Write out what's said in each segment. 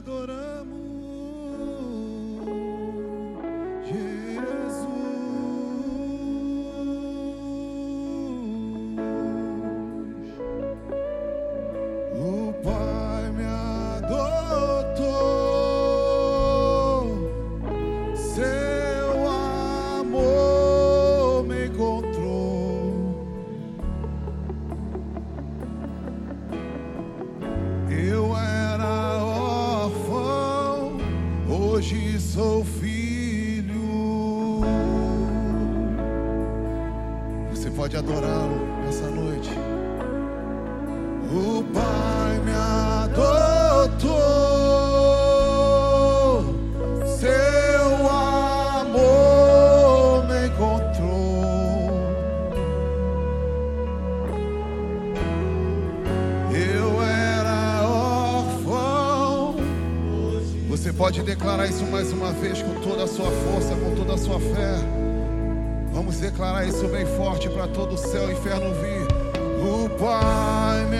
adorar. pode declarar isso mais uma vez com toda a sua força, com toda a sua fé. Vamos declarar isso bem forte para todo o céu e inferno vir. O Pai me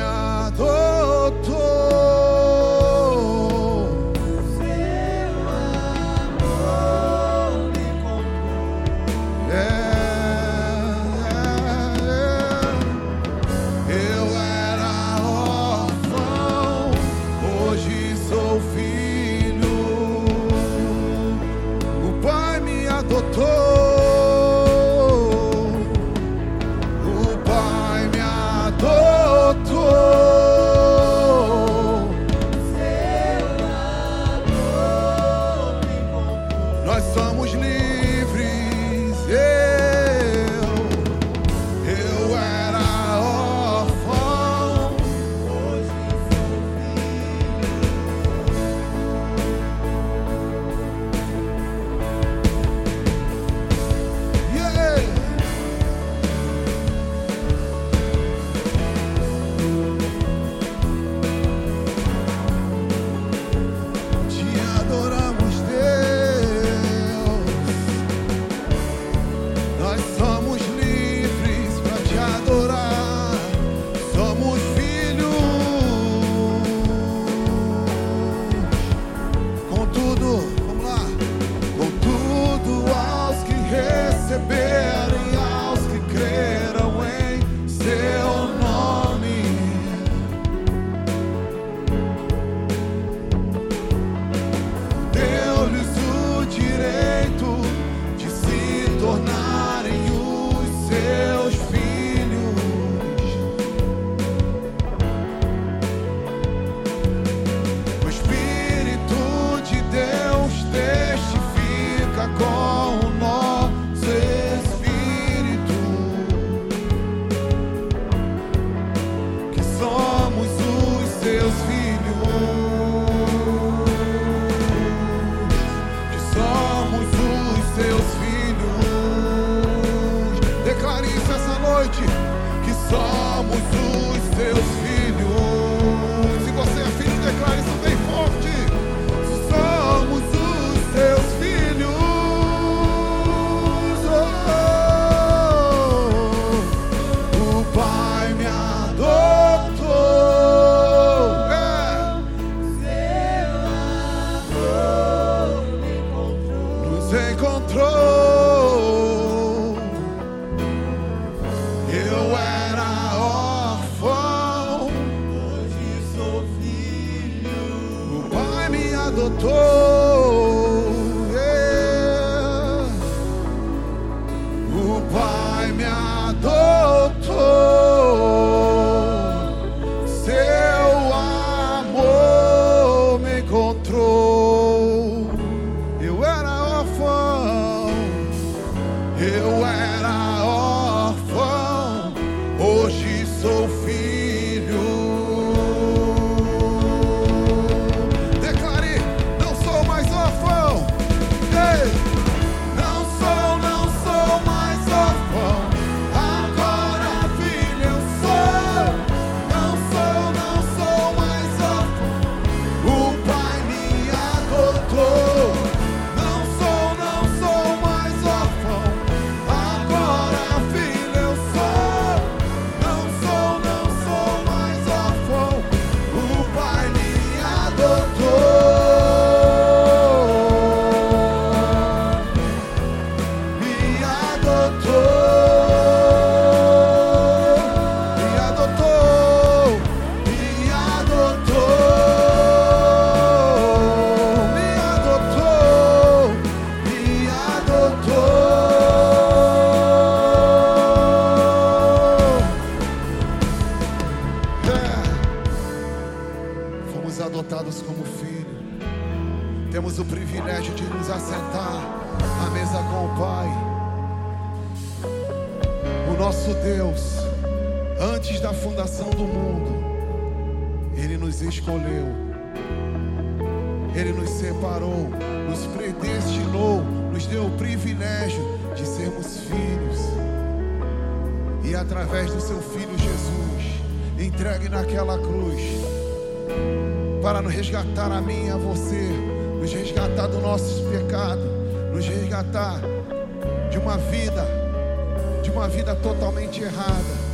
errada.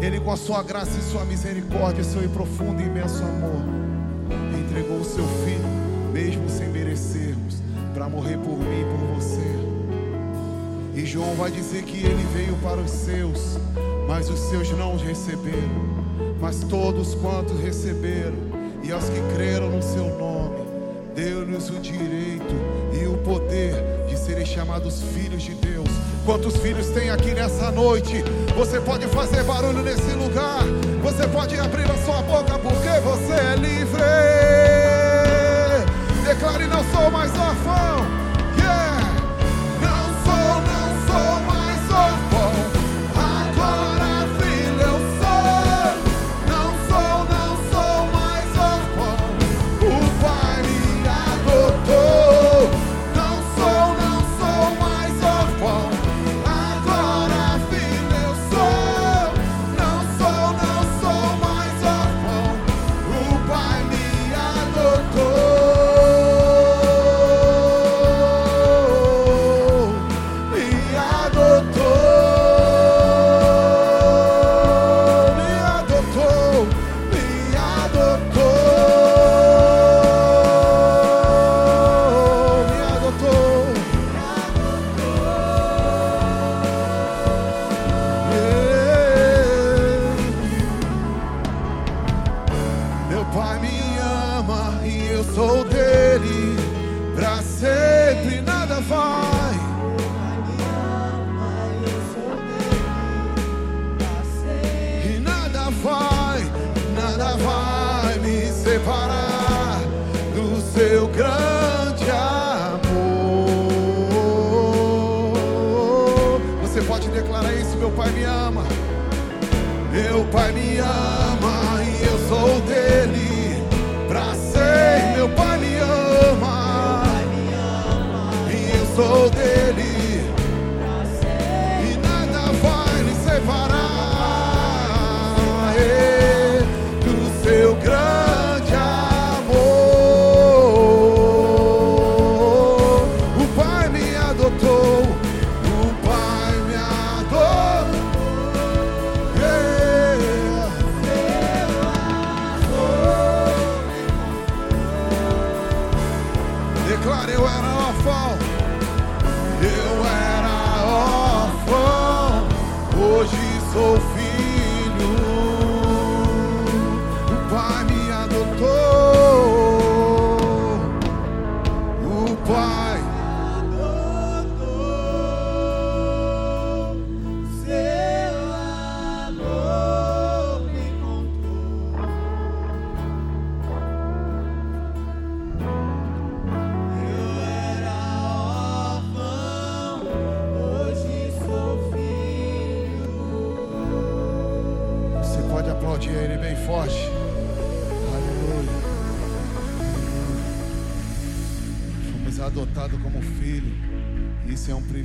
Ele, com a sua graça e sua misericórdia, seu profundo e imenso amor, entregou o seu filho, mesmo sem merecermos, para morrer por mim e por você. E João vai dizer que ele veio para os seus, mas os seus não os receberam. Mas todos quantos receberam, e aos que creram no seu nome, deu-lhes o direito e o poder de serem chamados filhos de Deus. Quantos filhos tem aqui nessa noite? Você pode fazer barulho nesse lugar, você pode abrir a sua boca porque você é livre. Declare: Não sou mais órfão.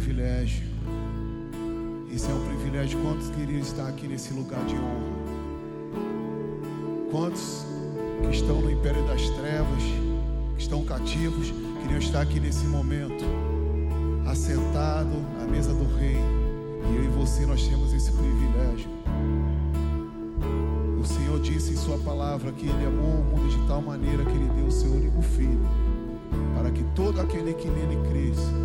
privilégio. É um privilégio. Quantos queriam estar aqui nesse lugar de honra? Quantos que estão no império das trevas, que estão cativos, queriam estar aqui nesse momento, assentado à mesa do Rei? E eu e você nós temos esse privilégio. O Senhor disse em Sua palavra que Ele amou o mundo de tal maneira que Ele deu o seu único filho, para que todo aquele que nele cresça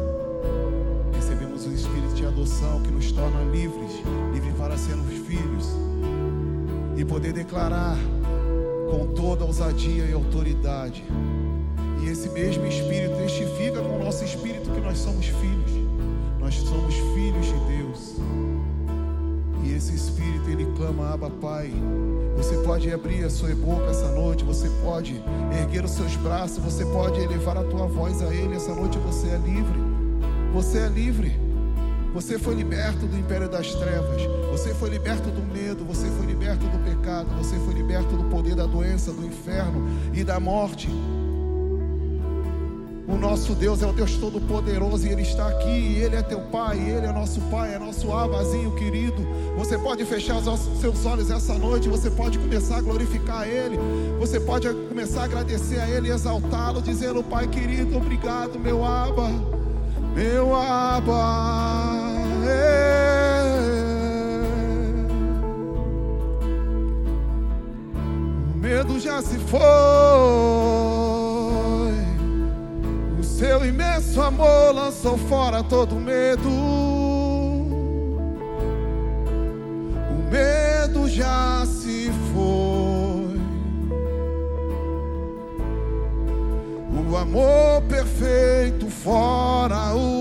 adoção que nos torna livres, livres para sermos filhos e poder declarar com toda ousadia e autoridade. E esse mesmo espírito testifica com o nosso espírito que nós somos filhos. Nós somos filhos de Deus. E esse espírito ele clama, Abba Pai. Você pode abrir a sua boca essa noite, você pode erguer os seus braços, você pode elevar a tua voz a Ele. Essa noite você é livre. Você é livre. Você foi liberto do império das trevas. Você foi liberto do medo. Você foi liberto do pecado. Você foi liberto do poder da doença, do inferno e da morte. O nosso Deus é o Deus Todo-Poderoso e Ele está aqui. E Ele é teu Pai, Ele é nosso Pai, é nosso abazinho querido. Você pode fechar os seus olhos essa noite, você pode começar a glorificar Ele, você pode começar a agradecer a Ele e exaltá-lo, dizendo: Pai querido, obrigado, meu Aba, meu Aba. O medo já se foi seu imenso amor lançou fora todo medo. O medo já se foi. O amor perfeito fora o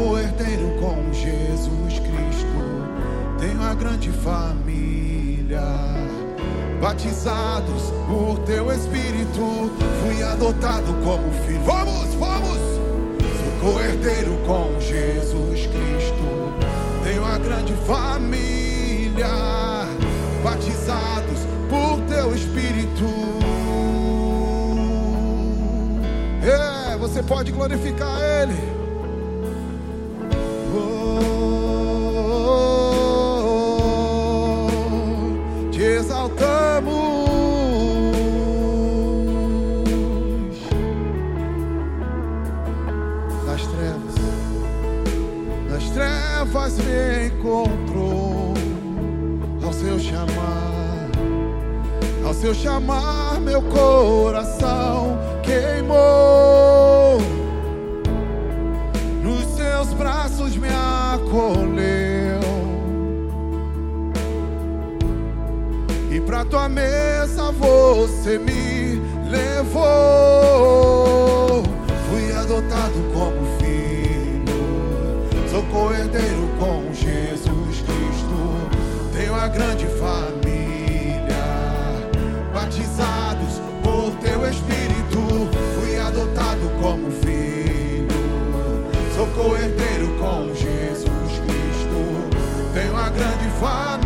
Sou coerdeiro com Jesus Cristo. Tenho a grande família. Batizados por teu Espírito. Fui adotado como filho. Vamos, vamos! Sou coerdeiro com Jesus Cristo. Tenho a grande família, batizados por teu Espírito. É, você pode glorificar Ele. Exaltamos. Das trevas das trevas me encontrou ao seu chamar, ao seu chamar meu coração queimou, você me levou. Fui adotado como filho, sou coerdeiro com Jesus Cristo. Tenho a grande família, batizados por teu Espírito. Fui adotado como filho, sou coerdeiro com Jesus Cristo. Tenho a grande família,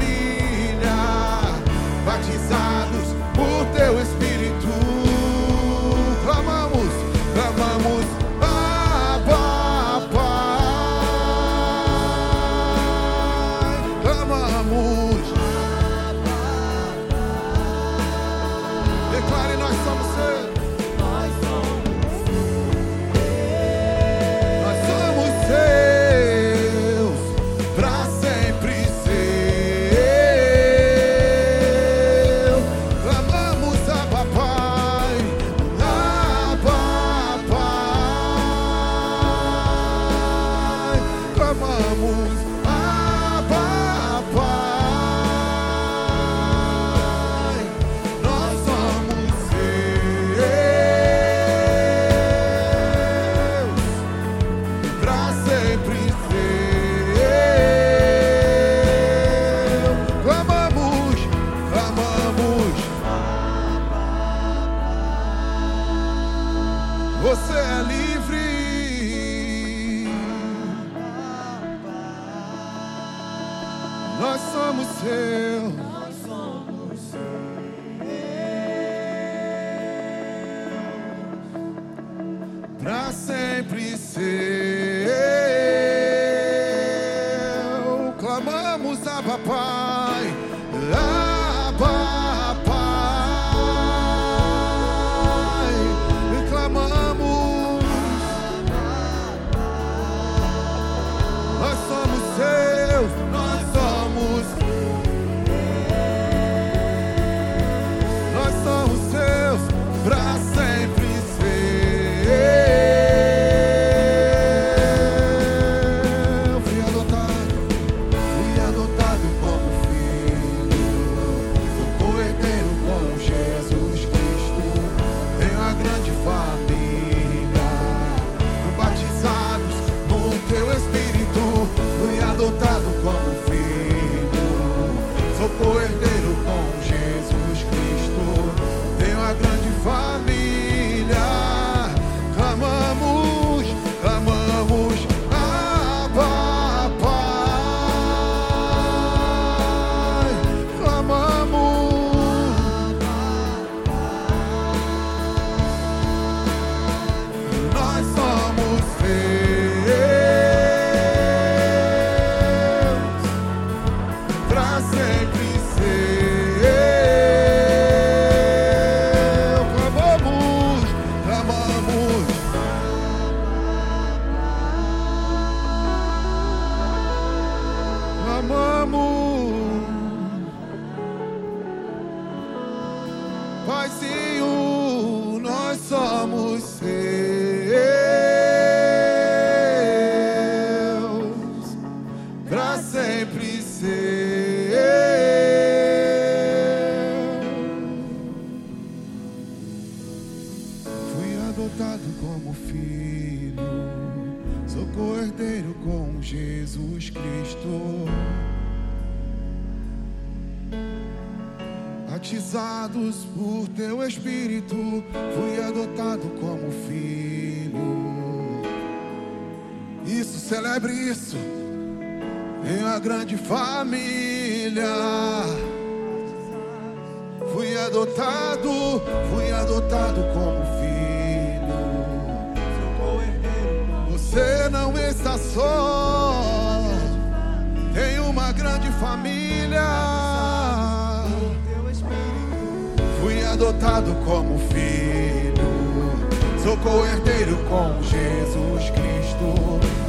herdeiro com Jesus Cristo.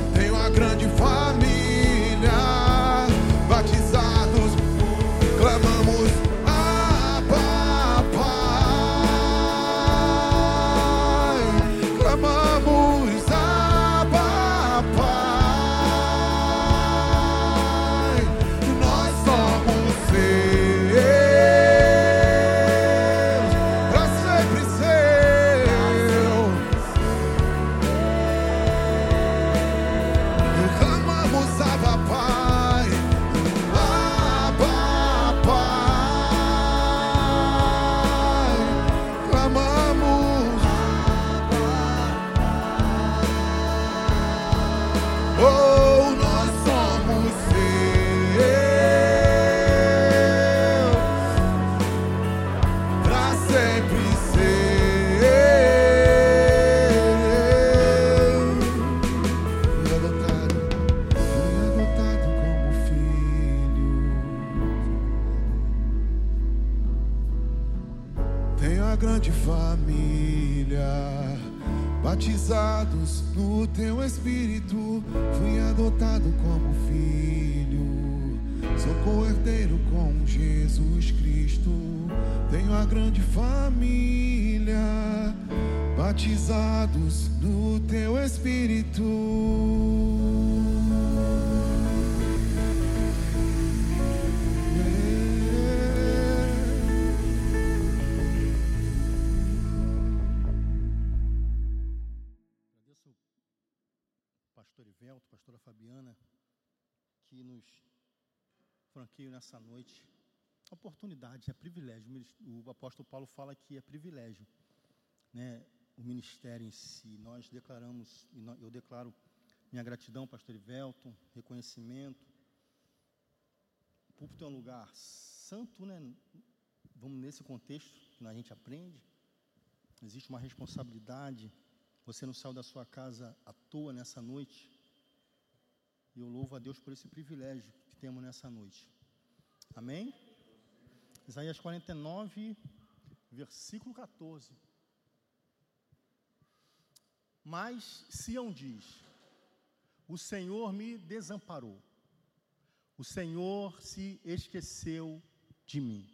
Oh. batizados no teu Espírito. Agradeço ao pastor Ivelto, pastora Fabiana, que nos franqueiam nessa noite. Oportunidade, é privilégio. O apóstolo Paulo fala que é privilégio. Né? O ministério em si. Nós declaramos, eu declaro minha gratidão, pastor Ivelton, reconhecimento. O púlpito é um lugar santo, né? Vamos nesse contexto que a gente aprende. Existe uma responsabilidade. Você não saiu da sua casa à toa nessa noite. E eu louvo a Deus por esse privilégio que temos nessa noite. Amém? Isaías 49, versículo 14. Mas Sião diz: O Senhor me desamparou, o Senhor se esqueceu de mim.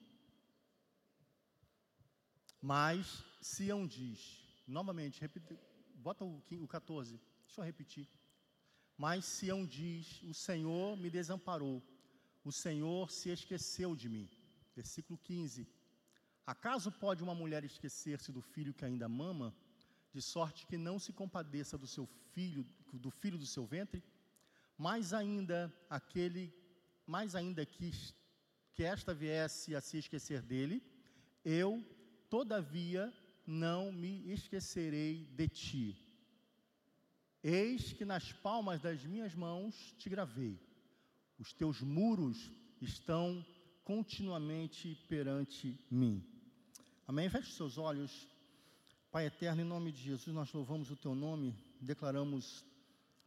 Mas Sião diz, novamente, repita, bota o, o 14, deixa eu repetir. Mas Sião diz: O Senhor me desamparou, o Senhor se esqueceu de mim. Versículo 15: Acaso pode uma mulher esquecer-se do filho que ainda mama, de sorte que não se compadeça do seu filho, do filho do seu ventre? Mais ainda aquele, mais ainda que, que esta viesse a se esquecer dele, eu, todavia, não me esquecerei de ti. Eis que nas palmas das minhas mãos te gravei. Os teus muros estão continuamente perante mim. Amém? Feche os seus olhos. Pai eterno, em nome de Jesus, nós louvamos o teu nome, declaramos,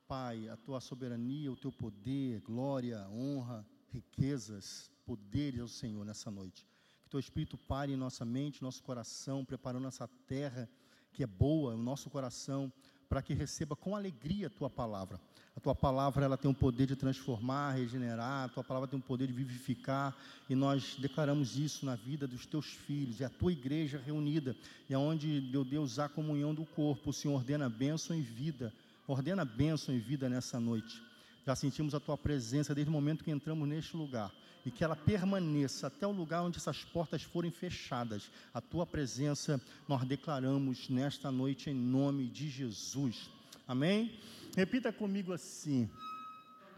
Pai, a tua soberania, o teu poder, glória, honra, riquezas, poderes ao Senhor nessa noite. Que teu Espírito pare em nossa mente, nosso coração, preparando essa terra que é boa, o nosso coração, para que receba com alegria a tua palavra. A tua palavra ela tem o poder de transformar, regenerar, a tua palavra tem o poder de vivificar, e nós declaramos isso na vida dos teus filhos, é a tua igreja reunida, e aonde, meu Deus, há comunhão do corpo, o Senhor ordena bênção e vida, ordena bênção e vida nessa noite. Já sentimos a tua presença desde o momento que entramos neste lugar e que ela permaneça até o lugar onde essas portas forem fechadas. A tua presença nós declaramos nesta noite em nome de Jesus. Amém? Repita comigo assim: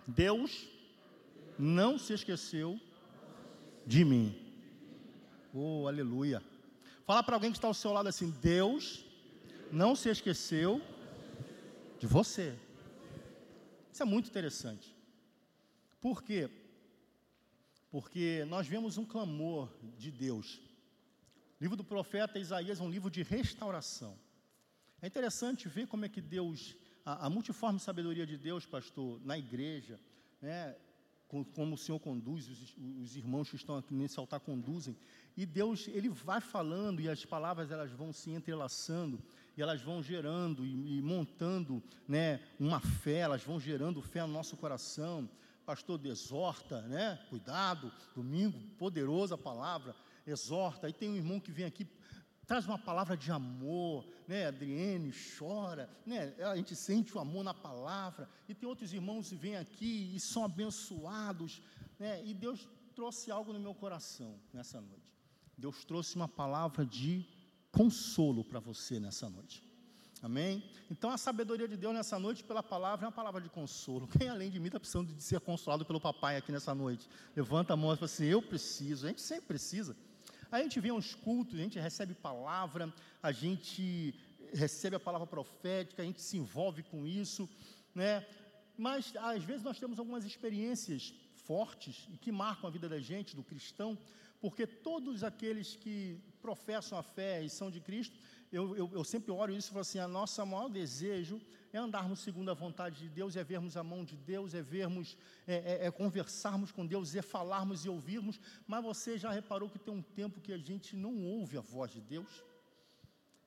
Deus não se esqueceu de mim. Oh, aleluia. Fala para alguém que está ao seu lado assim: Deus não se esqueceu de você. Isso é muito interessante. Por quê? Porque nós vemos um clamor de Deus. O livro do profeta Isaías é um livro de restauração. É interessante ver como é que Deus, a, a multiforme sabedoria de Deus, pastor, na igreja, né, com- como o Senhor conduz, os, os irmãos que estão aqui nesse altar conduzem, e Deus, Ele vai falando, e as palavras elas vão se entrelaçando, e elas vão gerando e, e montando né, uma fé, elas vão gerando fé no nosso coração. Pastor, exorta, né? Cuidado, domingo, poderosa palavra, exorta. Aí tem um irmão que vem aqui, traz uma palavra de amor, né? Adriene chora, né? A gente sente o amor na palavra. E tem outros irmãos que vêm aqui e são abençoados, né? E Deus trouxe algo no meu coração nessa noite. Deus trouxe uma palavra de consolo para você nessa noite. Amém? Então a sabedoria de Deus nessa noite pela palavra é uma palavra de consolo. Quem além de mim está precisando de ser consolado pelo papai aqui nessa noite? Levanta a mão e fala assim: Eu preciso. A gente sempre precisa. A gente vem aos cultos, a gente recebe palavra, a gente recebe a palavra profética, a gente se envolve com isso, né? Mas às vezes nós temos algumas experiências fortes e que marcam a vida da gente, do cristão, porque todos aqueles que professam a fé e são de Cristo, eu, eu, eu sempre oro isso e falo assim: a nossa maior desejo é andarmos segundo a vontade de Deus, é vermos a mão de Deus, é vermos, é, é- é conversarmos com Deus, é falarmos e ouvirmos. Mas você já reparou que tem um tempo que a gente não ouve a voz de Deus?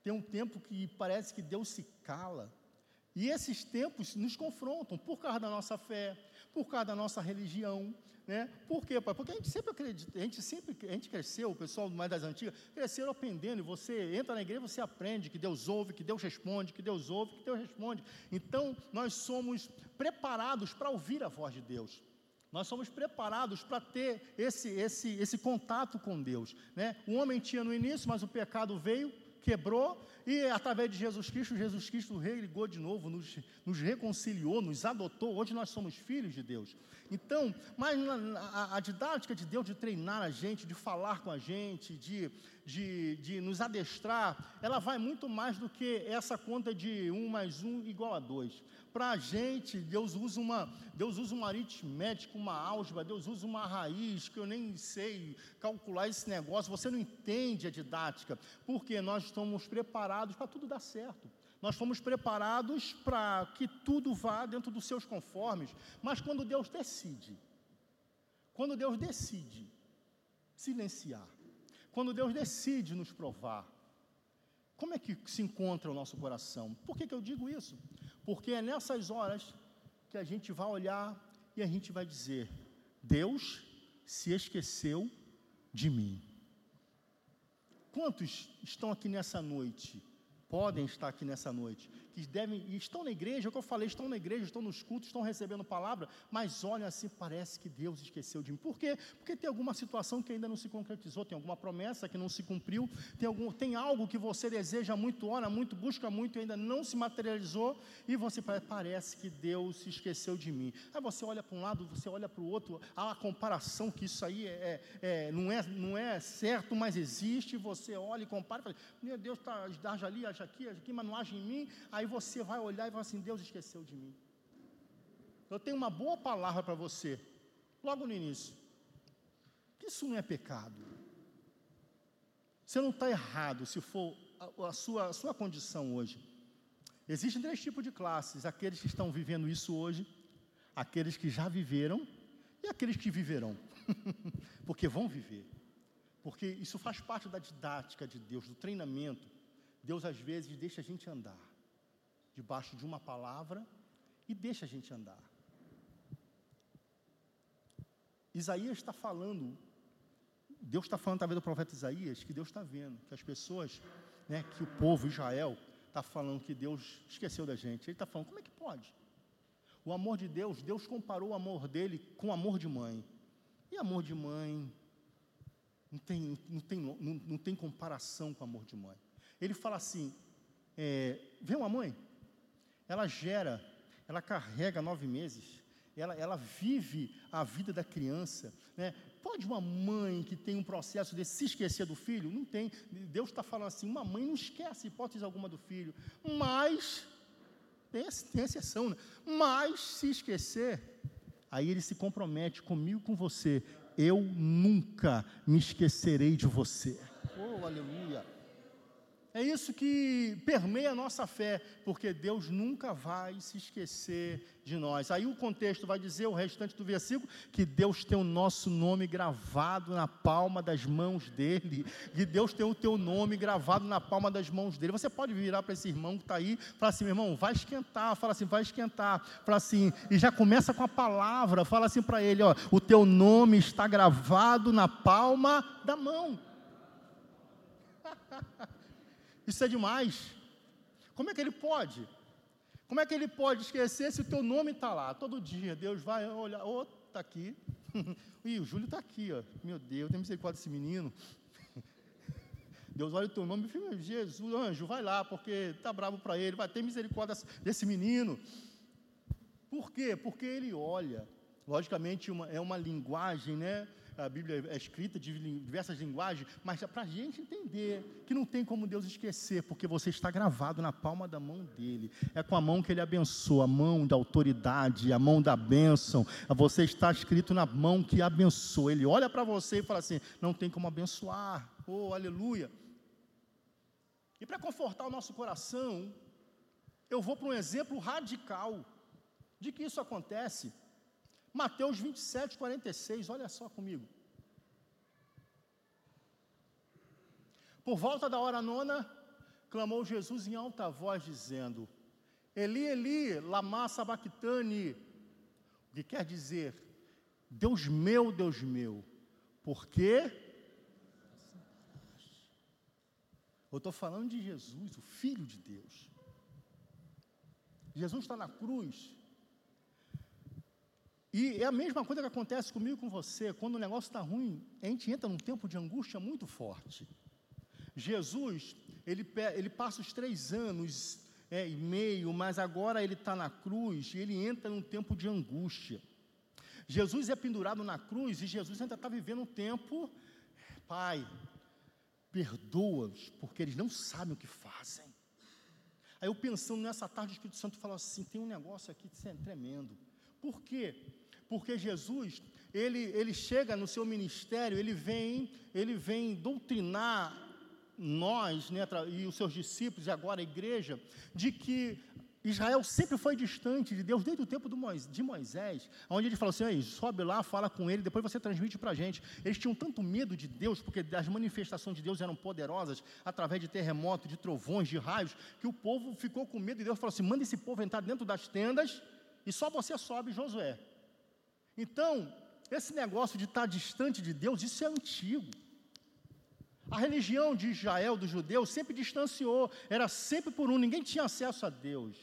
Tem um tempo que parece que Deus se cala. E esses tempos nos confrontam por causa da nossa fé, por causa da nossa religião, né? Por quê, pai? Porque a gente sempre acredita, a gente sempre, a gente cresceu, o pessoal mais das antigas, cresceram aprendendo, e você entra na igreja, você aprende que Deus ouve, que Deus responde, que Deus ouve, que Deus responde. Então, nós somos preparados para ouvir a voz de Deus. Nós somos preparados para ter esse, esse, esse contato com Deus. Né? O homem tinha no início, mas o pecado veio, quebrou, e através de Jesus Cristo, Jesus Cristo religou de novo, nos, nos reconciliou, nos adotou. Hoje nós somos filhos de Deus. Então, mas a, a didática de Deus de treinar a gente, de falar com a gente, de, de, de nos adestrar, ela vai muito mais do que essa conta de um mais um igual a dois. Para a gente, Deus usa uma, Deus usa uma aritmética, uma álgebra, Deus usa uma raiz que eu nem sei calcular esse negócio. Você não entende a didática, porque nós estamos preparados para tudo dar certo. Nós fomos preparados para que tudo vá dentro dos seus conformes. Mas quando Deus decide, quando Deus decide silenciar, quando Deus decide nos provar, como é que se encontra o nosso coração? Por que, que eu digo isso? Porque é nessas horas que a gente vai olhar e a gente vai dizer: Deus se esqueceu de mim. Quantos estão aqui nessa noite? Podem estar aqui nessa noite, que devem, estão na igreja, é o que eu falei, estão na igreja, estão nos cultos, estão recebendo palavra, mas olham assim, parece que Deus esqueceu de mim. Por quê? Porque tem alguma situação que ainda não se concretizou, tem alguma promessa que não se cumpriu, tem, algum, tem algo que você deseja muito, ora muito, busca muito e ainda não se materializou, e você parece que Deus se esqueceu de mim. Aí você olha para um lado, você olha para o outro, há uma comparação que isso aí é, é, é, não, é, não é certo, mas existe, você olha e compara e fala, meu Deus, tá, age ali, age aqui, age aqui, mas não age em mim, aí você vai olhar e vai assim: Deus esqueceu de mim. Eu tenho uma boa palavra para você, logo no início. Isso não é pecado. Você não está errado se for a, a, sua, a sua condição hoje. Existem três tipos de classes: aqueles que estão vivendo isso hoje, aqueles que já viveram e aqueles que viverão. Porque vão viver. Porque isso faz parte da didática de Deus, do treinamento. Deus às vezes deixa a gente andar debaixo de uma palavra e deixa a gente andar. Isaías está falando, Deus está falando através do profeta Isaías, que Deus está vendo, que as pessoas, né, que o povo Israel está falando que Deus esqueceu da gente. Ele está falando, como é que pode? O amor de Deus, Deus comparou o amor dele com o amor de mãe. E amor de mãe não tem, não tem, não, não tem comparação com o amor de mãe. Ele fala assim: é, vê uma mãe, ela gera, ela carrega nove meses, ela, ela vive a vida da criança. Né? Pode uma mãe que tem um processo de se esquecer do filho? Não tem. Deus está falando assim: uma mãe não esquece hipótese alguma do filho, mas, tem, tem exceção, né? mas se esquecer, aí ele se compromete comigo, com você. Eu nunca me esquecerei de você. Oh, aleluia. É isso que permeia a nossa fé, porque Deus nunca vai se esquecer de nós. Aí o contexto vai dizer, o restante do versículo, que Deus tem o nosso nome gravado na palma das mãos dele, que Deus tem o teu nome gravado na palma das mãos dele. Você pode virar para esse irmão que está aí, falar assim, meu irmão, vai esquentar, fala assim, vai esquentar, fala assim, e já começa com a palavra, fala assim para ele, ó, o teu nome está gravado na palma da mão. Isso é demais. Como é que ele pode? Como é que ele pode esquecer se o teu nome está lá? Todo dia Deus vai olhar, ô, oh, está aqui. Ih, o Júlio está aqui, ó. Meu Deus, tem misericórdia desse menino. Deus olha o teu nome e fala, Jesus, anjo, vai lá, porque está bravo para ele, vai ter misericórdia desse menino. Por quê? Porque ele olha. Logicamente, uma, é uma linguagem, né? A Bíblia é escrita de diversas linguagens, mas é para a gente entender que não tem como Deus esquecer, porque você está gravado na palma da mão dele. É com a mão que ele abençoa, a mão da autoridade, a mão da bênção. Você está escrito na mão que abençoa. Ele olha para você e fala assim: não tem como abençoar. Oh, aleluia. E para confortar o nosso coração, eu vou para um exemplo radical de que isso acontece. Mateus 27, 46, olha só comigo. Por volta da hora nona, clamou Jesus em alta voz, dizendo: Eli, Eli, lama sabachthani, o que quer dizer, Deus meu, Deus meu, por quê? Eu estou falando de Jesus, o Filho de Deus. Jesus está na cruz, e é a mesma coisa que acontece comigo e com você. Quando o negócio está ruim, a gente entra num tempo de angústia muito forte. Jesus, ele, ele passa os três anos é, e meio, mas agora ele está na cruz e ele entra num tempo de angústia. Jesus é pendurado na cruz e Jesus ainda está vivendo um tempo, Pai, perdoa-os, porque eles não sabem o que fazem. Aí eu pensando nessa tarde, o Espírito Santo falou assim: tem um negócio aqui é tremendo. Por quê? Porque Jesus, ele, ele chega no seu ministério, ele vem, ele vem doutrinar nós né, e os seus discípulos, e agora a igreja, de que Israel sempre foi distante de Deus, desde o tempo de Moisés, onde ele falou assim: sobe lá, fala com ele, depois você transmite para a gente. Eles tinham tanto medo de Deus, porque as manifestações de Deus eram poderosas, através de terremotos, de trovões, de raios, que o povo ficou com medo e Deus falou assim: manda esse povo entrar dentro das tendas e só você sobe, Josué. Então, esse negócio de estar distante de Deus, isso é antigo. A religião de Israel, dos judeus, sempre distanciou, era sempre por um, ninguém tinha acesso a Deus,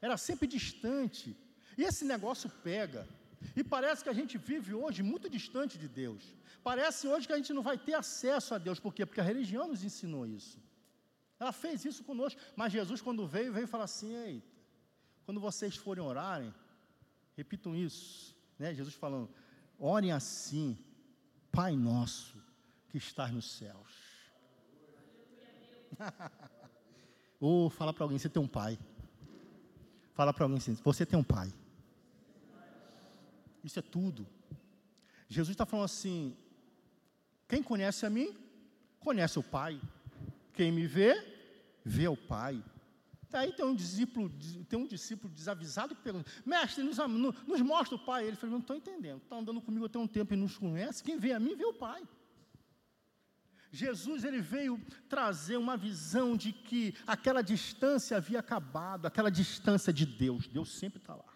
era sempre distante. E esse negócio pega. E parece que a gente vive hoje muito distante de Deus. Parece hoje que a gente não vai ter acesso a Deus, por quê? Porque a religião nos ensinou isso. Ela fez isso conosco, mas Jesus, quando veio, veio falar assim: eita, quando vocês forem orarem, repitam isso, né? Jesus falando, orem assim, Pai nosso que estás nos céus. Ou fala para alguém, você tem um pai. Fala para alguém assim, você tem um pai. Isso é tudo. Jesus está falando assim: quem conhece a mim, conhece o Pai. Quem me vê, vê o Pai. Daí tem um discípulo, tem um discípulo desavisado que pergunta, mestre, nos, nos mostra o Pai. Ele falou, não estou entendendo. Está andando comigo até um tempo e nos conhece. Quem vê a mim, vê o Pai. Jesus ele veio trazer uma visão de que aquela distância havia acabado, aquela distância de Deus. Deus sempre está lá.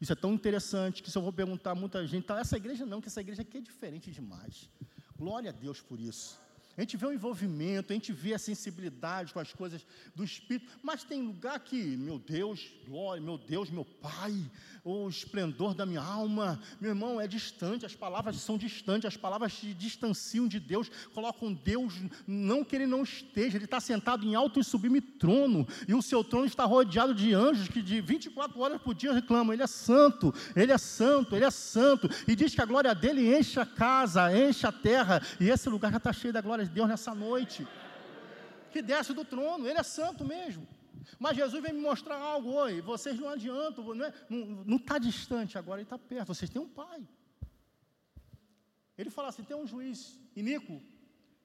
Isso é tão interessante que se eu vou perguntar a muita gente, tá, essa igreja não, que essa igreja aqui é diferente demais. Glória a Deus por isso. A gente vê o envolvimento, a gente vê a sensibilidade com as coisas do Espírito, mas tem lugar que, meu Deus, glória, meu Deus, meu Pai, o esplendor da minha alma, meu irmão, é distante, as palavras são distantes, as palavras te distanciam de Deus, colocam Deus, não que Ele não esteja, Ele está sentado em alto e sublime trono, e o seu trono está rodeado de anjos que de 24 horas por dia reclamam, Ele é santo, Ele é santo, Ele é santo, e diz que a glória dele enche a casa, enche a terra, e esse lugar já está cheio da glória de Deus nessa noite, que desce do trono, Ele é santo mesmo. Mas Jesus vem me mostrar algo, oi, vocês não adiantam, não está está distante agora, Ele está perto, vocês têm um pai. Ele fala assim: tem um juiz iníquo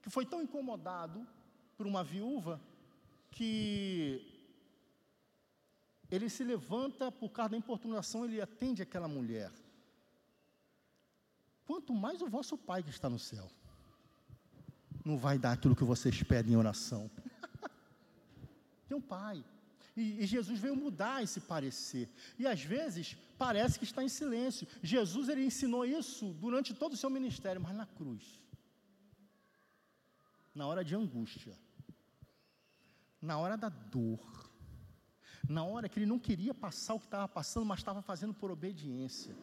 que foi tão incomodado por uma viúva que ele se levanta por causa da importunação, ele atende aquela mulher. Quanto mais o vosso Pai que está no céu, não vai dar aquilo que vocês pedem em oração. Tem um Pai. E, e Jesus veio mudar esse parecer. E às vezes parece que está em silêncio. Jesus ele ensinou isso durante todo o seu ministério, mas na cruz. Na hora de angústia. Na hora da dor. Na hora que ele não queria passar o que estava passando, mas estava fazendo por obediência.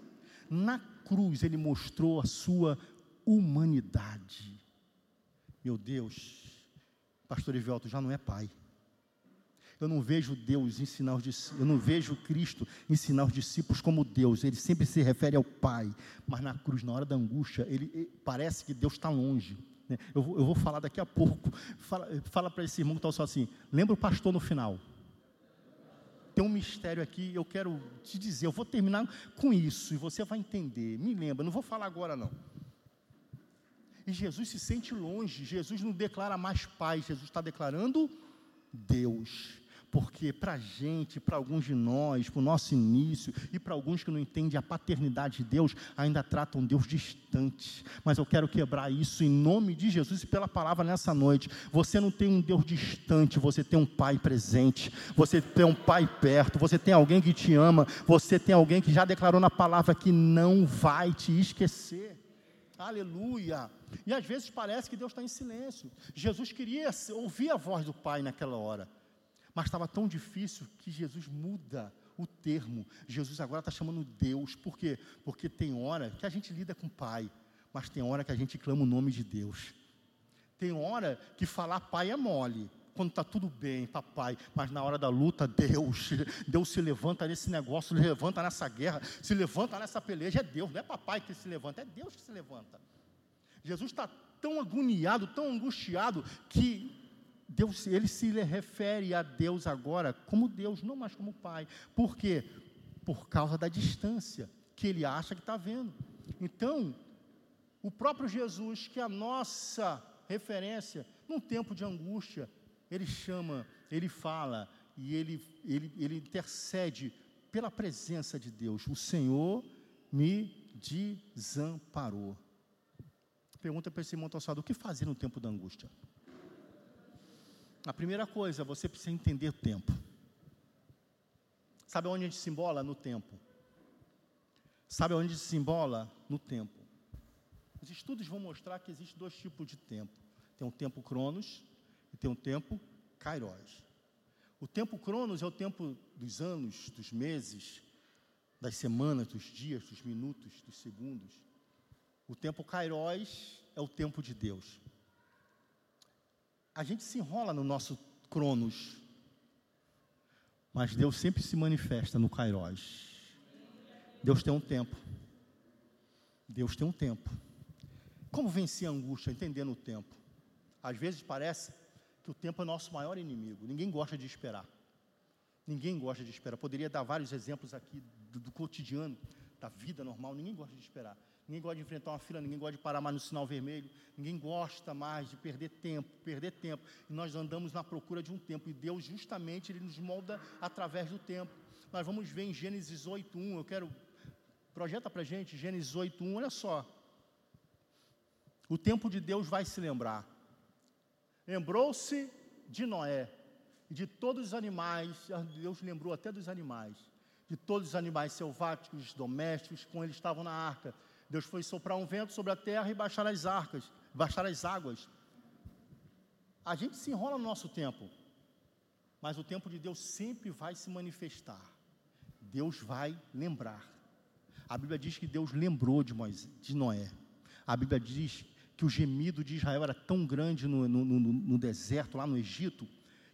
Na cruz ele mostrou a sua humanidade. Meu Deus, pastor Evelto já não é pai. Eu não vejo Deus ensinar os discípulos, eu não vejo Cristo ensinar os discípulos como Deus. Ele sempre se refere ao Pai, mas na cruz, na hora da angústia, ele, ele- parece que Deus está longe. né? Eu, vou, eu vou falar daqui a pouco. Fala, fala para esse irmão que está só assim. Lembra o pastor no final? Tem um mistério aqui, eu quero te dizer. Eu vou terminar com isso e você vai entender. Me lembra, não vou falar agora não. E Jesus se sente longe, Jesus não declara mais Pai, Jesus está declarando Deus. Porque para a gente, para alguns de nós, para o nosso início, e para alguns que não entendem a paternidade de Deus, ainda tratam Deus distante. Mas eu quero quebrar isso em nome de Jesus e pela palavra nessa noite. Você não tem um Deus distante, você tem um Pai presente, você tem um Pai perto, você tem alguém que te ama, você tem alguém que já declarou na palavra que não vai te esquecer. Aleluia. E às vezes parece que Deus está em silêncio. Jesus queria ouvir a voz do Pai naquela hora. Mas estava tão difícil que Jesus muda o termo. Jesus agora está chamando Deus. Por quê? Porque tem hora que a gente lida com o Pai, mas tem hora que a gente clama o nome de Deus. Tem hora que falar Pai é mole. Quando está tudo bem, papai, mas na hora da luta, Deus, Deus se levanta nesse negócio, se levanta nessa guerra, se levanta nessa peleja, é Deus, não é papai que se levanta, é Deus que se levanta. Jesus está tão agoniado, tão angustiado, que Deus, ele se refere a Deus agora como Deus, não mais como Pai. Por quê? Por causa da distância que ele acha que está vendo. Então, o próprio Jesus, que é a nossa referência, num tempo de angústia, ele chama, ele fala e ele, ele, ele intercede pela presença de Deus. O Senhor me desamparou. Pergunta para esse irmão assado, o que fazer no tempo da angústia? A primeira coisa, você precisa entender o tempo. Sabe onde a gente se embola? No tempo. Sabe onde se embola? No tempo. Os estudos vão mostrar que existem dois tipos de tempo. Tem um tempo cronos e tem um tempo kairos. O tempo cronos é o tempo dos anos, dos meses, das semanas, dos dias, dos minutos, dos segundos. O tempo kairos é o tempo de Deus. A gente se enrola no nosso cronos, mas Deus sempre se manifesta no kairos. Deus tem um tempo. Deus tem um tempo. Como vencer a angústia entendendo o tempo? Às vezes parece que o tempo é nosso maior inimigo. Ninguém gosta de esperar. Ninguém gosta de esperar. Poderia dar vários exemplos aqui do, do cotidiano, da vida normal. Ninguém gosta de esperar. Ninguém gosta de enfrentar uma fila, ninguém gosta de parar mais no sinal vermelho, ninguém gosta mais de perder tempo, perder tempo. E nós andamos na procura de um tempo, e Deus justamente ele nos molda através do tempo. Nós vamos ver em Gênesis 8:1. Eu quero projeta para gente Gênesis 8:1. Olha só. O tempo de Deus vai se lembrar. Lembrou-se de Noé e de todos os animais. Deus lembrou até dos animais, de todos os animais selváticos, domésticos, com eles estavam na arca Deus foi soprar um vento sobre a terra e baixar as arcas, baixar as águas. A gente se enrola no nosso tempo, mas o tempo de Deus sempre vai se manifestar. Deus vai lembrar. A Bíblia diz que Deus lembrou de, Moisés, de Noé. A Bíblia diz que o gemido de Israel era tão grande no, no, no, no deserto, lá no Egito,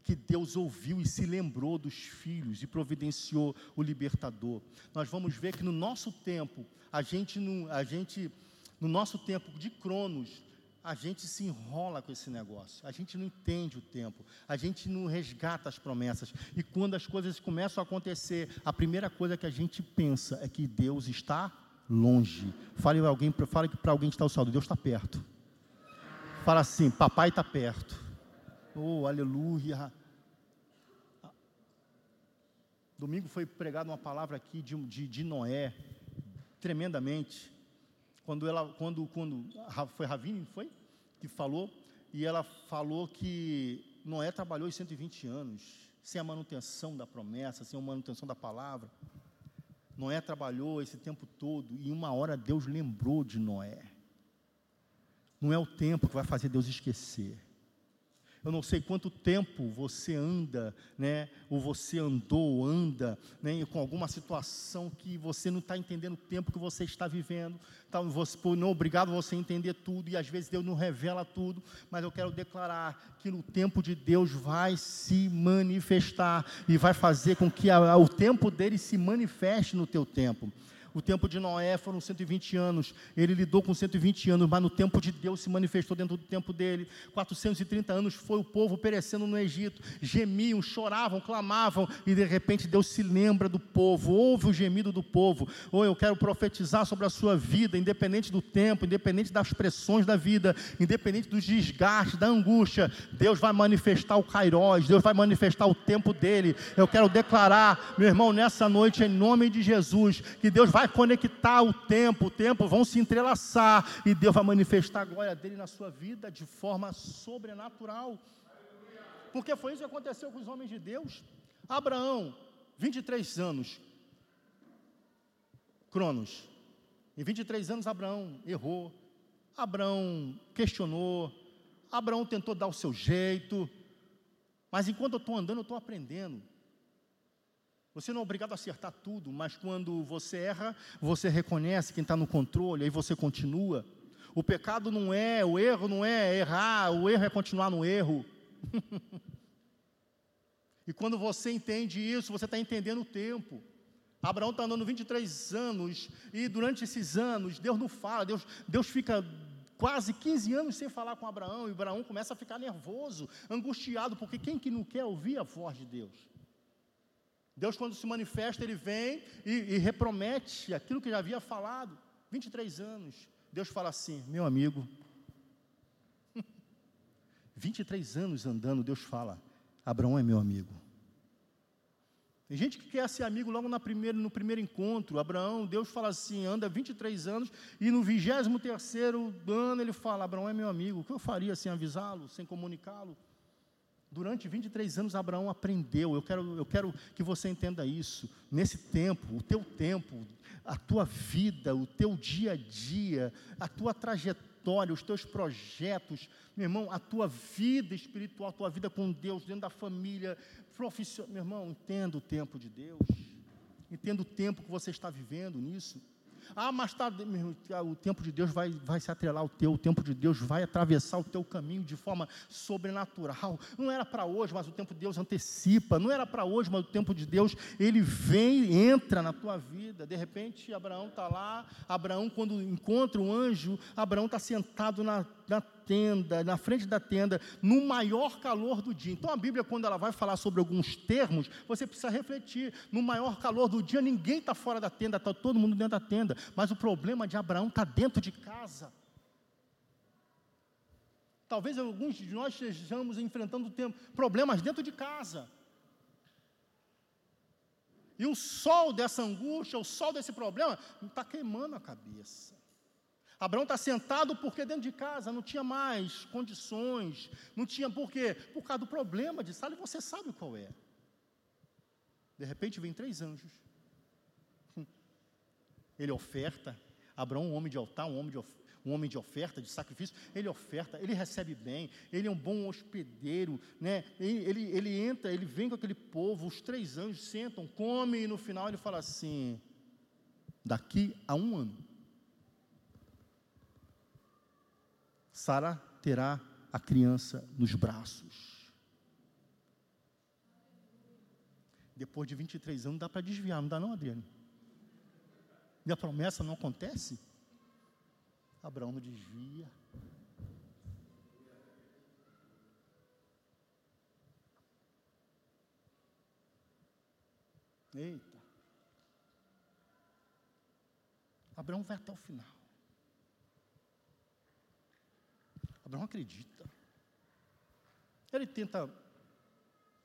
que Deus ouviu e se lembrou dos filhos e providenciou o libertador. Nós vamos ver que no nosso tempo, a gente, no, a gente, no nosso tempo de Cronos, a gente se enrola com esse negócio, a gente não entende o tempo, a gente não resgata as promessas. E quando as coisas começam a acontecer, a primeira coisa que a gente pensa é que Deus está longe. Fale para alguém, fale para alguém que está ao saldo, Deus está perto. Fala assim, papai está perto. Oh, aleluia. Domingo foi pregada uma palavra aqui de, de, de, Noé, tremendamente. Quando ela, quando, quando foi Ravine, foi? Que falou, e ela falou que Noé trabalhou 120 anos, sem a manutenção da promessa, sem a manutenção da palavra. Noé trabalhou esse tempo todo, e uma hora Deus lembrou de Noé. Não é o tempo que vai fazer Deus esquecer. Eu não sei quanto tempo você anda, né, ou você andou, anda, né, com alguma situação que você não está entendendo o tempo que você está vivendo. Tá, você, não obrigado você a entender tudo, e às vezes Deus não revela tudo, mas eu quero declarar que no tempo de Deus vai se manifestar, e vai fazer com que a, o tempo dele se manifeste no teu tempo. O tempo de Noé foram 120 anos. Ele lidou com 120 anos, mas no tempo de Deus se manifestou dentro do tempo dele. 430 anos foi o povo perecendo no Egito. Gemiam, choravam, clamavam, e de repente Deus se lembra do povo, ouve o gemido do povo. Ou eu quero profetizar sobre a sua vida, independente do tempo, independente das pressões da vida, independente dos desgastes, da angústia. Deus vai manifestar o Kairos, Deus vai manifestar o tempo dele. Eu quero declarar, meu irmão, nessa noite, em nome de Jesus, que Deus vai conectar o tempo, o tempo vão se entrelaçar e Deus vai manifestar a glória dele na sua vida de forma sobrenatural. Porque foi isso que aconteceu com os homens de Deus. Abraão, 23 anos, Cronos. Em 23 anos, Abraão errou, Abraão questionou, Abraão tentou dar o seu jeito, mas enquanto eu estou andando, eu estou aprendendo. Você não é obrigado a acertar tudo, mas quando você erra, você reconhece quem está no controle, aí você continua. O pecado não é, o erro não é errar, o erro é continuar no erro. e quando você entende isso, você está entendendo o tempo. Abraão está andando 23 anos, e durante esses anos, Deus não fala, Deus, Deus fica quase 15 anos sem falar com Abraão, e Abraão começa a ficar nervoso, angustiado, porque quem que não quer ouvir a voz de Deus? Deus, quando se manifesta, ele vem e, e repromete aquilo que já havia falado. 23 anos. Deus fala assim: meu amigo, 23 anos andando, Deus fala: Abraão é meu amigo. Tem gente que quer ser amigo logo na primeira, no primeiro encontro. Abraão, Deus fala assim, anda 23 anos, e no 23 ano ele fala: Abraão é meu amigo. O que eu faria sem avisá-lo, sem comunicá-lo? Durante 23 anos, Abraão aprendeu. Eu quero, eu quero que você entenda isso. Nesse tempo, o teu tempo, a tua vida, o teu dia a dia, a tua trajetória, os teus projetos, meu irmão, a tua vida espiritual, a tua vida com Deus, dentro da família, profissional. Meu irmão, entenda o tempo de Deus. Entenda o tempo que você está vivendo nisso. Ah, mas tá, o tempo de Deus vai, vai se atrelar ao teu, o tempo de Deus vai atravessar o teu caminho de forma sobrenatural. Não era para hoje, mas o tempo de Deus antecipa. Não era para hoje, mas o tempo de Deus, ele vem, entra na tua vida. De repente, Abraão está lá. Abraão, quando encontra o anjo, Abraão está sentado na, na tenda, na frente da tenda, no maior calor do dia. Então a Bíblia, quando ela vai falar sobre alguns termos, você precisa refletir. No maior calor do dia, ninguém está fora da tenda, está todo mundo dentro da tenda. Mas o problema de Abraão está dentro de casa. Talvez alguns de nós estejamos enfrentando problemas dentro de casa. E o sol dessa angústia, o sol desse problema, está queimando a cabeça. Abraão está sentado porque dentro de casa não tinha mais condições, não tinha por quê? Por causa do problema de sala, e você sabe qual é. De repente vem três anjos. Ele oferta. Abraão, um homem de altar, um homem de, um homem de oferta, de sacrifício, ele oferta, ele recebe bem, ele é um bom hospedeiro, né? ele, ele, ele entra, ele vem com aquele povo, os três anjos sentam, comem, e no final ele fala assim: daqui a um ano, Sara terá a criança nos braços. Depois de 23 anos, dá para desviar, não dá não, Adriano? A promessa não acontece? Abraão não desvia. Eita. Abraão vai até o final. Abraão acredita. Ele tenta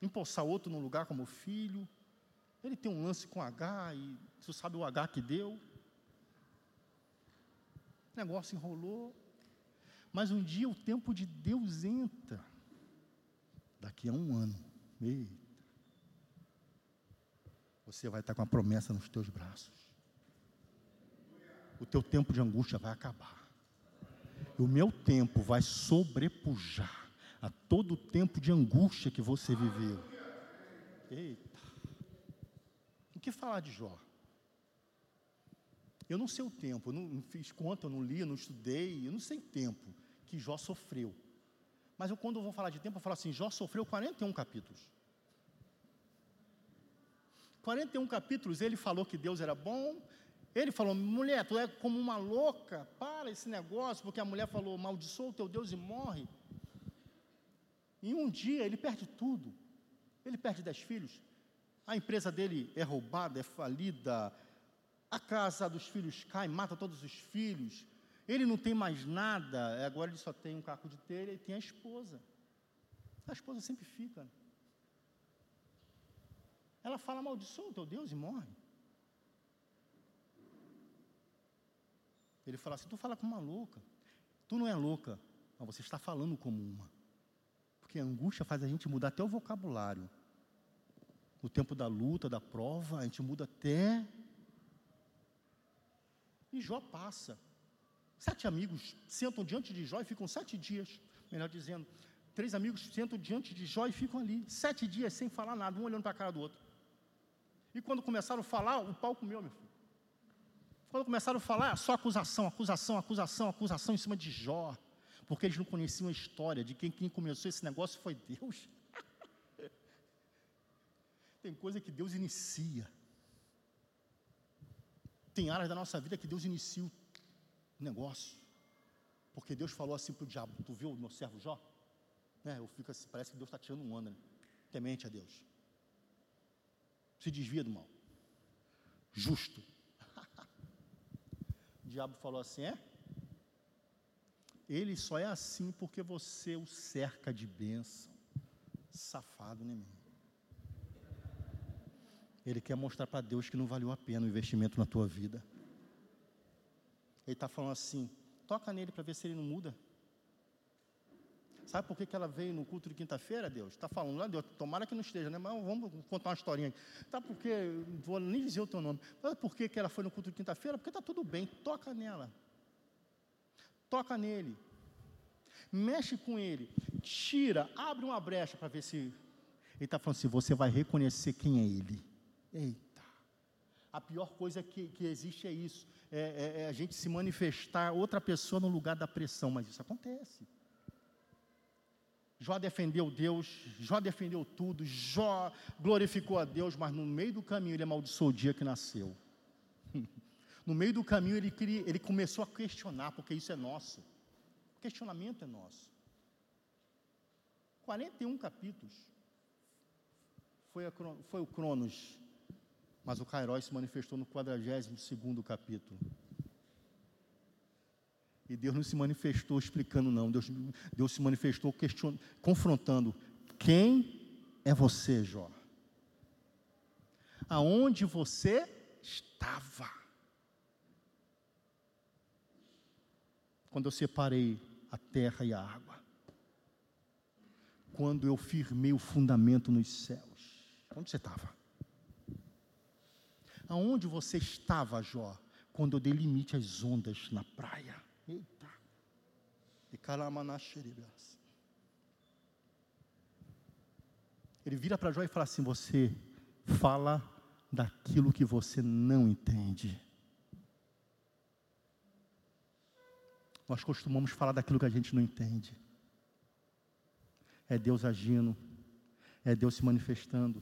empossar outro no lugar como filho. Ele tem um lance com H e você sabe o H que deu. O negócio enrolou. Mas um dia o tempo de Deus entra. Daqui a um ano. Eita. Você vai estar com a promessa nos teus braços. O teu tempo de angústia vai acabar o meu tempo vai sobrepujar a todo o tempo de angústia que você viveu. Eita. O que falar de Jó? Eu não sei o tempo, eu não fiz conta, eu não li, eu não estudei, eu não sei o tempo que Jó sofreu. Mas eu, quando eu vou falar de tempo, eu falo assim: Jó sofreu 41 capítulos. 41 capítulos, ele falou que Deus era bom, ele falou: mulher, tu é como uma louca, para esse negócio, porque a mulher falou: maldiçoa o teu Deus e morre. E um dia ele perde tudo. Ele perde dez filhos. A empresa dele é roubada, é falida. A casa dos filhos cai, mata todos os filhos. Ele não tem mais nada. Agora ele só tem um caco de telha e tem a esposa. A esposa sempre fica. Ela fala: maldiçoa o teu Deus e morre. Ele fala assim: tu fala como uma louca. Tu não é louca, mas você está falando como uma. Porque a angústia faz a gente mudar até o vocabulário. No tempo da luta, da prova, a gente muda até. E Jó passa. Sete amigos sentam diante de Jó e ficam sete dias, melhor dizendo, três amigos sentam diante de Jó e ficam ali, sete dias sem falar nada, um olhando para a cara do outro. E quando começaram a falar, o pau comeu, meu filho. Quando começaram a falar, só acusação, acusação, acusação, acusação em cima de Jó, porque eles não conheciam a história de quem, quem começou esse negócio foi Deus. Tem coisa que Deus inicia. Tem áreas da nossa vida que Deus inicia o negócio. Porque Deus falou assim para o diabo: Tu viu o meu servo Jó? Né? Eu fico assim, parece que Deus está tirando um onda. Né? Temente a Deus. Se desvia do mal. Justo. Diabo falou assim: É? Ele só é assim porque você o cerca de bênção. Safado, né, meu? Ele quer mostrar para Deus que não valeu a pena o investimento na tua vida. Ele está falando assim: toca nele para ver se ele não muda. Sabe por que, que ela veio no culto de quinta-feira, Deus? Está falando lá, Deus, tomara que não esteja, né? Mas vamos contar uma historinha aqui. Tá porque, vou nem dizer o teu nome. Sabe por que, que ela foi no culto de quinta-feira? Porque está tudo bem, toca nela. Toca nele. Mexe com ele. Tira, abre uma brecha para ver se. Ele está falando assim: você vai reconhecer quem é ele. Eita. A pior coisa que, que existe é isso. É, é- é a gente se manifestar outra pessoa no lugar da pressão, mas isso acontece. Jó defendeu Deus, Jó defendeu tudo, Jó glorificou a Deus, mas no meio do caminho ele amaldiçoou o dia que nasceu. No meio do caminho ele, ele começou a questionar, porque isso é nosso. O questionamento é nosso. 41 capítulos. Foi, a foi o Cronos, mas o Kairos se manifestou no 42º capítulo. E Deus não se manifestou explicando, não. Deus, Deus se manifestou question, confrontando. Quem é você, Jó? Aonde você estava? Quando eu separei a terra e a água. Quando eu firmei o fundamento nos céus. Onde você estava? Aonde você estava, Jó, quando eu dei limite às ondas na praia? E calamanacheribias. Ele vira para Jó e fala assim: Você fala daquilo que você não entende. Nós costumamos falar daquilo que a gente não entende. É Deus agindo, é Deus se manifestando,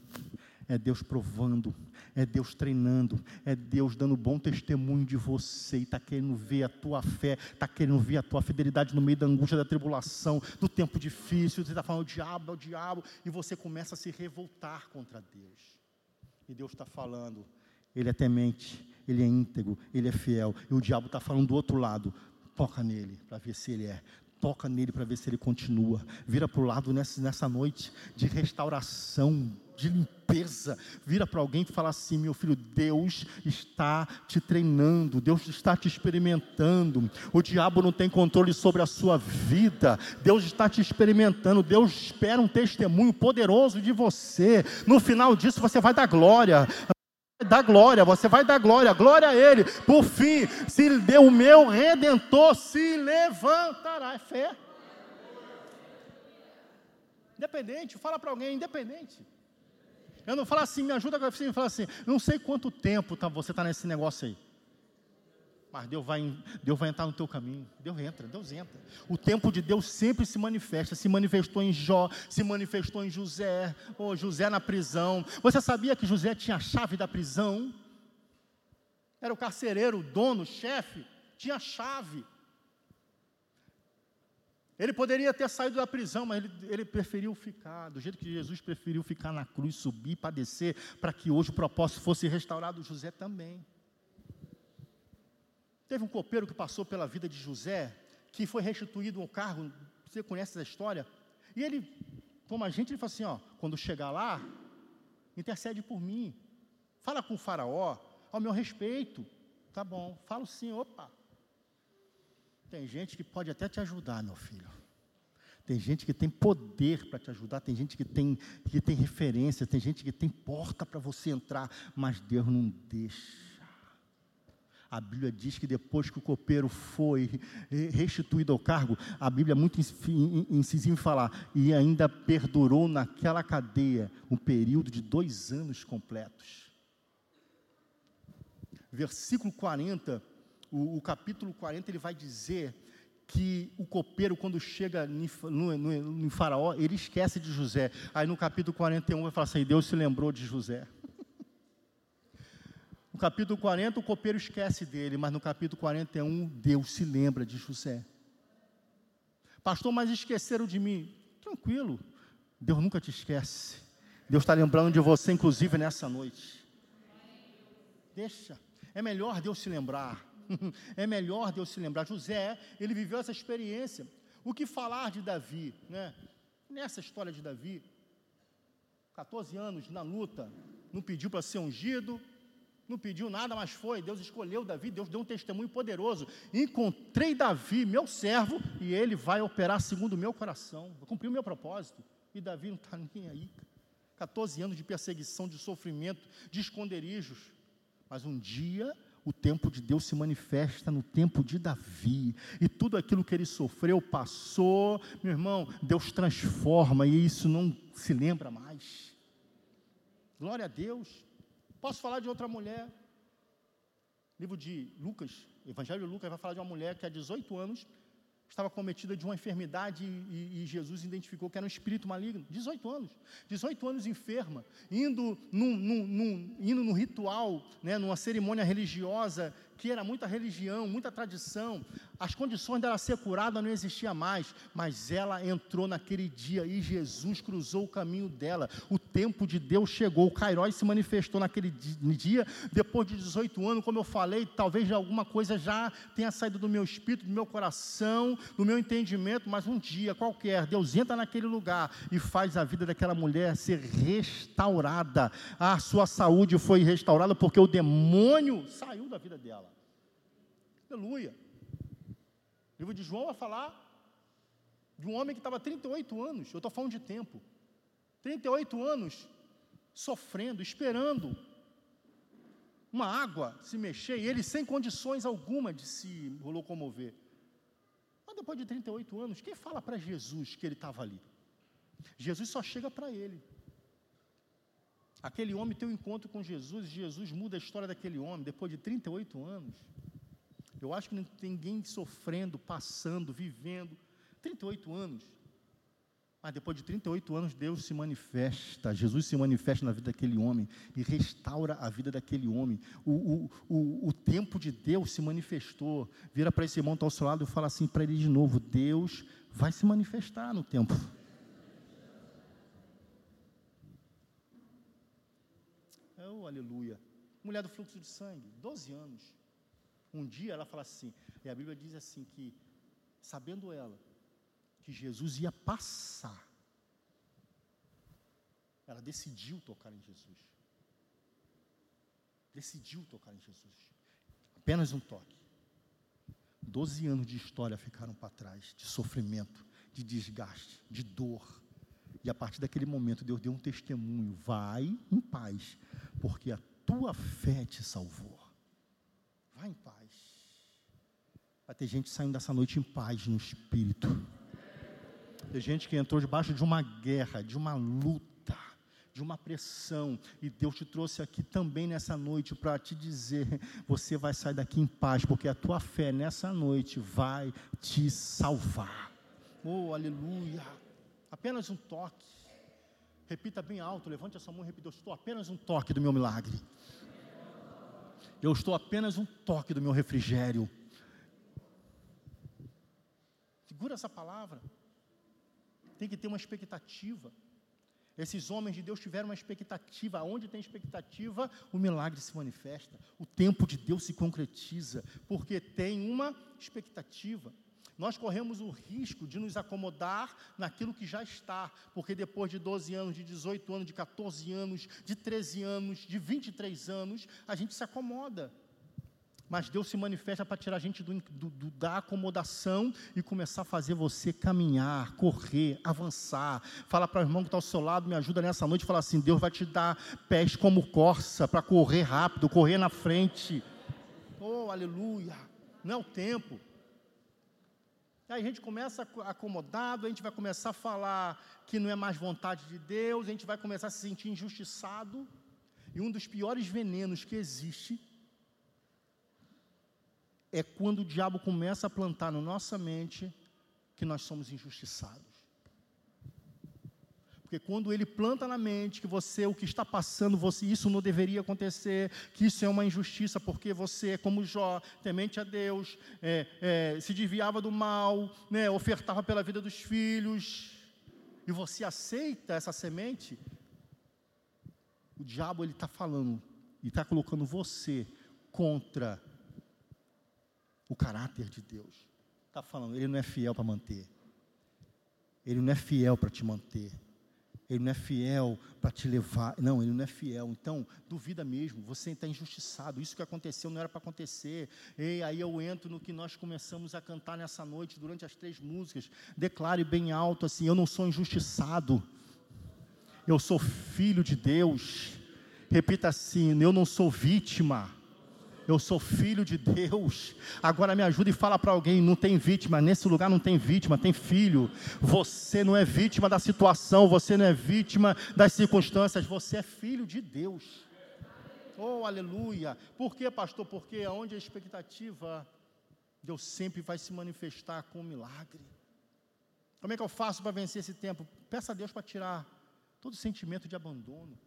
é Deus provando, é Deus treinando, é Deus dando bom testemunho de você e está querendo ver a tua fé, está querendo ver a tua fidelidade no meio da angústia, da tribulação, do tempo difícil. Você está falando, o diabo é o diabo, e você começa a se revoltar contra Deus. E Deus está falando, Ele é temente, Ele é íntegro, Ele é fiel, e o diabo está falando do outro lado, toca nele para ver se Ele é. Toca nele para ver se ele continua. Vira para o lado nessa, nessa noite de restauração, de limpeza. Vira para alguém e fala assim: meu filho, Deus está te treinando, Deus está te experimentando. O diabo não tem controle sobre a sua vida. Deus está te experimentando. Deus espera um testemunho poderoso de você. No final disso, você vai dar glória dar glória, você vai dar glória, glória a Ele. Por fim, se deu o meu redentor, se levantará. É fé. Independente, fala para alguém, independente. Eu não falo assim, me ajuda, você fala assim, não sei quanto tempo tá, você está nesse negócio aí. Mas Deus vai, Deus vai entrar no teu caminho. Deus entra, Deus entra. O tempo de Deus sempre se manifesta. Se manifestou em Jó, se manifestou em José. Oh, José na prisão. Você sabia que José tinha a chave da prisão? Era o carcereiro, o dono, o chefe. Tinha a chave. Ele poderia ter saído da prisão, mas ele, ele preferiu ficar, do jeito que Jesus preferiu ficar na cruz, subir, padecer, para que hoje o propósito fosse restaurado. José também. Teve um copeiro que passou pela vida de José, que foi restituído ao cargo, você conhece essa história? E ele, como a gente, ele falou assim: ó, quando chegar lá, intercede por mim, fala com o faraó, ao meu respeito, tá bom, falo sim, opa. Tem gente que pode até te ajudar, meu filho. Tem gente que tem poder para te ajudar, tem gente que tem, que tem referência, tem gente que tem porta para você entrar, mas Deus não deixa. A Bíblia diz que depois que o copeiro foi restituído ao cargo, a Bíblia é muito incisiva em falar, e ainda perdurou naquela cadeia um período de dois anos completos. Versículo 40, o, o capítulo 40, ele vai dizer que o copeiro, quando chega no Faraó, ele esquece de José. Aí no capítulo 41 vai falar assim: Deus se lembrou de José. Capítulo 40, o copeiro esquece dele, mas no capítulo 41, Deus se lembra de José. Pastor, mas esqueceram de mim. Tranquilo, Deus nunca te esquece. Deus está lembrando de você, inclusive nessa noite. Deixa. É melhor Deus se lembrar. é melhor Deus se lembrar. José, ele viveu essa experiência. O que falar de Davi, né? Nessa história de Davi, 14 anos na luta, não pediu para ser ungido, não pediu nada, mas foi. Deus escolheu Davi, Deus deu um testemunho poderoso. Encontrei Davi, meu servo, e ele vai operar segundo o meu coração. Vai cumprir o meu propósito. E Davi não está nem aí. 14 anos de perseguição, de sofrimento, de esconderijos. Mas um dia o tempo de Deus se manifesta no tempo de Davi, e tudo aquilo que ele sofreu, passou, meu irmão, Deus transforma, e isso não se lembra mais. Glória a Deus. Posso falar de outra mulher? Livro de Lucas, Evangelho de Lucas vai falar de uma mulher que há 18 anos estava cometida de uma enfermidade e, e, Jesus identificou que era um espírito maligno. 18 anos. 18 anos enferma, indo num, num, num, indo num ritual, né, numa cerimônia religiosa que era muita religião, muita tradição, as condições dela ser curada não existia mais, mas ela entrou naquele dia e Jesus cruzou o caminho dela. O tempo de Deus chegou, o Cairói se manifestou naquele dia, depois de 18 anos, como eu falei, talvez alguma coisa já tenha saído do meu espírito, do meu coração, do meu entendimento, mas um dia qualquer, Deus entra naquele lugar e faz a vida daquela mulher ser restaurada. A sua saúde foi restaurada porque o demônio saiu da vida dela. Aleluia. O livro de João vai falar de um homem que estava 38 anos, eu estou falando de tempo, 38 anos sofrendo, esperando uma água se mexer, e ele sem condições alguma de se locomover. Mas depois de 38 anos, quem fala para Jesus que ele estava ali? Jesus só chega para ele. Aquele homem tem um encontro com Jesus, e Jesus muda a história daquele homem depois de 38 anos. Eu acho que não tem ninguém sofrendo, passando, vivendo. 38 anos. Mas depois de 38 anos, Deus se manifesta, Jesus se manifesta na vida daquele homem e restaura a vida daquele homem. O, o, o, o tempo de Deus se manifestou. Vira para esse irmão que está ao seu lado e fala assim para ele de novo: Deus vai se manifestar no tempo. Oh, aleluia. Mulher do fluxo de sangue, 12 anos. Um dia ela fala assim, e a Bíblia diz assim que, sabendo ela que Jesus ia passar, ela decidiu tocar em Jesus. Decidiu tocar em Jesus. Apenas um toque. Doze anos de história ficaram para trás, de sofrimento, de desgaste, de dor. E a partir daquele momento, Deus deu um testemunho: vai em paz, porque a tua fé te salvou. Vai em paz. Vai ter gente saindo dessa noite em paz no espírito. Tem gente que entrou debaixo de uma guerra, de uma luta, de uma pressão, e Deus te trouxe aqui também nessa noite para te dizer: você vai sair daqui em paz, porque a tua fé nessa noite vai te salvar. Oh, aleluia! Apenas um toque. Repita bem alto, levante a sua mão e repita: Eu estou apenas um toque do meu milagre. Eu estou apenas um toque do meu refrigério. Segura essa palavra. Tem que ter uma expectativa. Esses homens de Deus tiveram uma expectativa. Onde tem expectativa, o milagre se manifesta. O tempo de Deus se concretiza, porque tem uma expectativa. Nós corremos o risco de nos acomodar naquilo que já está, porque depois de 12 anos, de 18 anos, de 14 anos, de 13 anos, de 23 anos, a gente se acomoda. Mas Deus se manifesta para tirar a gente do, do, do, da acomodação e começar a fazer você caminhar, correr, avançar. Fala para o irmão que está ao seu lado, me ajuda nessa noite, fala assim: Deus vai te dar pés como corça para correr rápido, correr na frente. Oh, aleluia! Não é o tempo. Aí a gente começa acomodado, a gente vai começar a falar que não é mais vontade de Deus, a gente vai começar a se sentir injustiçado. E um dos piores venenos que existe é quando o diabo começa a plantar na nossa mente que nós somos injustiçados. Porque quando ele planta na mente que você, o que está passando, você, isso não deveria acontecer, que isso é uma injustiça, porque você como Jó, temente a Deus, é, é, se desviava do mal, né, ofertava pela vida dos filhos, e você aceita essa semente, o diabo ele está falando e está colocando você contra o caráter de Deus. Está falando, ele não é fiel para manter. Ele não é fiel para te manter. Ele não é fiel para te levar. Não, ele não é fiel. Então, duvida mesmo. Você está injustiçado. Isso que aconteceu não era para acontecer. E aí eu entro no que nós começamos a cantar nessa noite, durante as três músicas. Declare bem alto assim: Eu não sou injustiçado. Eu sou filho de Deus. Repita assim: Eu não sou vítima. Eu sou filho de Deus. Agora me ajuda e fala para alguém: não tem vítima, nesse lugar não tem vítima, tem filho. Você não é vítima da situação, você não é vítima das circunstâncias, você é filho de Deus. Oh, aleluia. Por quê, pastor? Porque onde a expectativa, Deus sempre vai se manifestar com um milagre. Como é que eu faço para vencer esse tempo? Peça a Deus para tirar todo sentimento de abandono.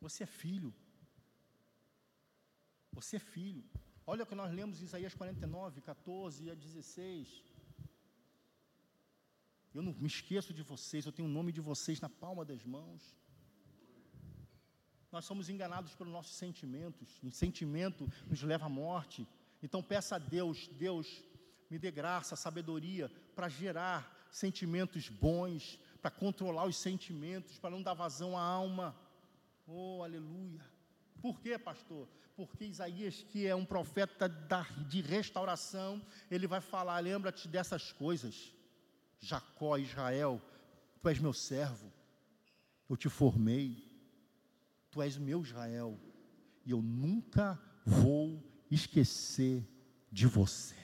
Você é filho. Você é filho. Olha o que nós lemos em Isaías 49, 14 a 16. Eu não me esqueço de vocês, eu tenho o nome de vocês na palma das mãos. Nós somos enganados pelos nossos sentimentos, e sentimento nos leva à morte. Então peça a Deus, Deus, me dê graça, sabedoria para gerar sentimentos bons, para controlar os sentimentos, para não dar vazão à alma. Oh, aleluia. Por quê, pastor? Porque Isaías, que é um profeta de restauração, ele vai falar: lembra-te dessas coisas. Jacó, Israel, tu és meu servo, eu te formei, tu és meu Israel, e eu nunca vou esquecer de você.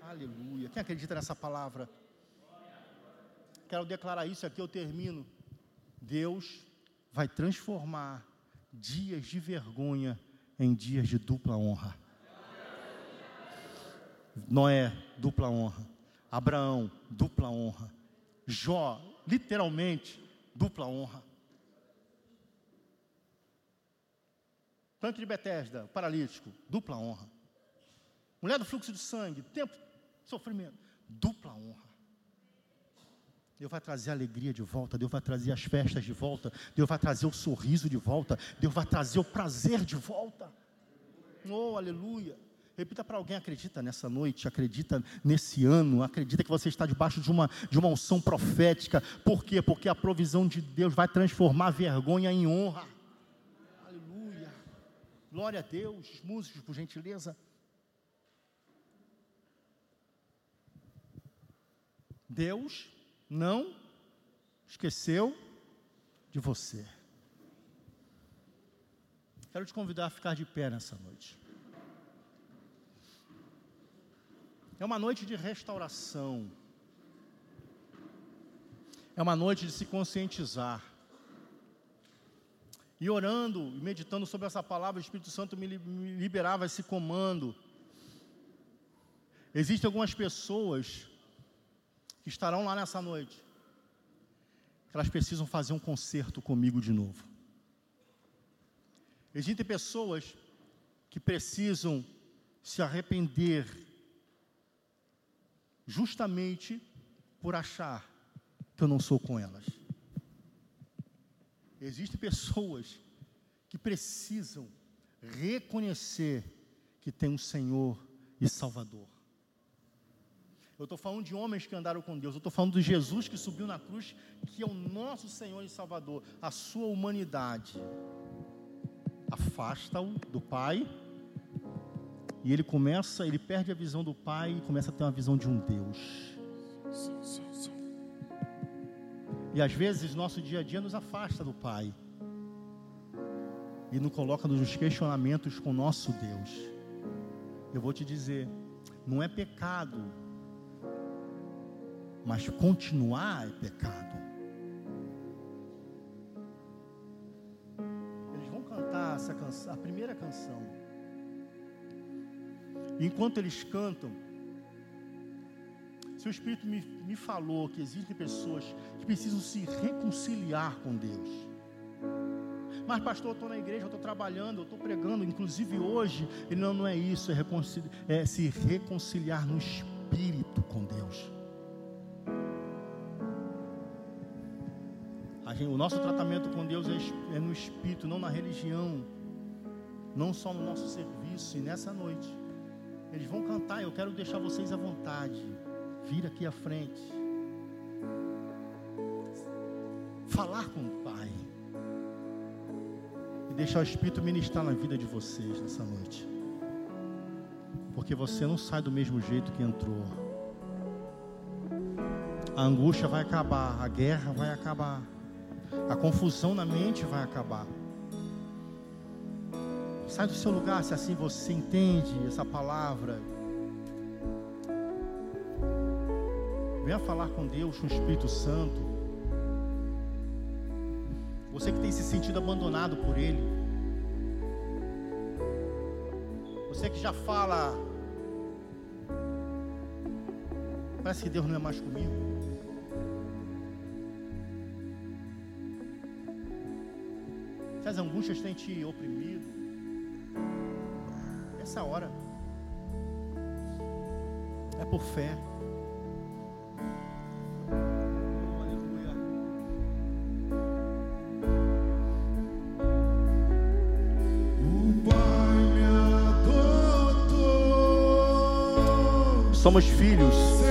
Aleluia. Quem acredita nessa palavra? Quero declarar isso aqui, eu termino. Deus vai transformar dias de vergonha em dias de dupla honra. Noé, dupla honra. Abraão, dupla honra. Jó, literalmente, dupla honra. Tanque de Betesda, paralítico, dupla honra. Mulher do fluxo de sangue, tempo, sofrimento, dupla honra. Deus vai trazer a alegria de volta, Deus vai trazer as festas de volta, Deus vai trazer o sorriso de volta, Deus vai trazer o prazer de volta. Oh, aleluia. Repita para alguém, acredita nessa noite, acredita nesse ano, acredita que você está debaixo de uma, de uma unção profética. Por quê? Porque a provisão de Deus vai transformar vergonha em honra. Aleluia. Glória a Deus. Músicos, por gentileza. Deus não esqueceu de você. Quero te convidar a ficar de pé nessa noite. É uma noite de restauração. É uma noite de se conscientizar. E orando, meditando sobre essa palavra, o Espírito Santo me liberava esse comando. Existem algumas pessoas que estarão lá nessa noite, elas precisam fazer um concerto comigo de novo. Existem pessoas que precisam se arrepender justamente por achar que eu não sou com elas. Existem pessoas que precisam reconhecer que tem um Senhor e Salvador. Eu estou falando de homens que andaram com Deus. Eu estou falando de Jesus que subiu na cruz, que é o nosso Senhor e Salvador. A sua humanidade afasta-o do Pai. E ele começa, ele perde a visão do Pai e começa a ter uma visão de um Deus. E às vezes nosso dia a dia nos afasta do Pai. E nos coloca nos questionamentos com nosso Deus. Eu vou te dizer, não é pecado mas continuar é pecado. Eles vão cantar essa canção, a primeira canção. Enquanto eles cantam, se seu Espírito me, me falou que existem pessoas que precisam se reconciliar com Deus. Mas, pastor, eu estou na igreja, eu estou trabalhando, eu estou pregando, inclusive hoje. Ele não, não é isso, é, reconcili- é se reconciliar no espírito com Deus. Gente- o nosso tratamento com Deus é, é no espírito, não na religião, não só no nosso serviço. E nessa noite, eles vão cantar. Eu quero deixar vocês à vontade. Vir aqui à frente, falar com o Pai e deixar o Espírito ministrar na vida de vocês nessa noite, porque você não sai do mesmo jeito que entrou. A angústia vai acabar, a guerra vai acabar, a confusão na mente vai acabar. Sai do seu lugar se assim você entende essa palavra. Venha falar com Deus, com o Espírito Santo. Você que tem se sentido abandonado por Ele. Você que já fala. Parece que Deus não é mais comigo. Se as angústias têm te oprimido. Essa hora. É por fé. Somos filhos.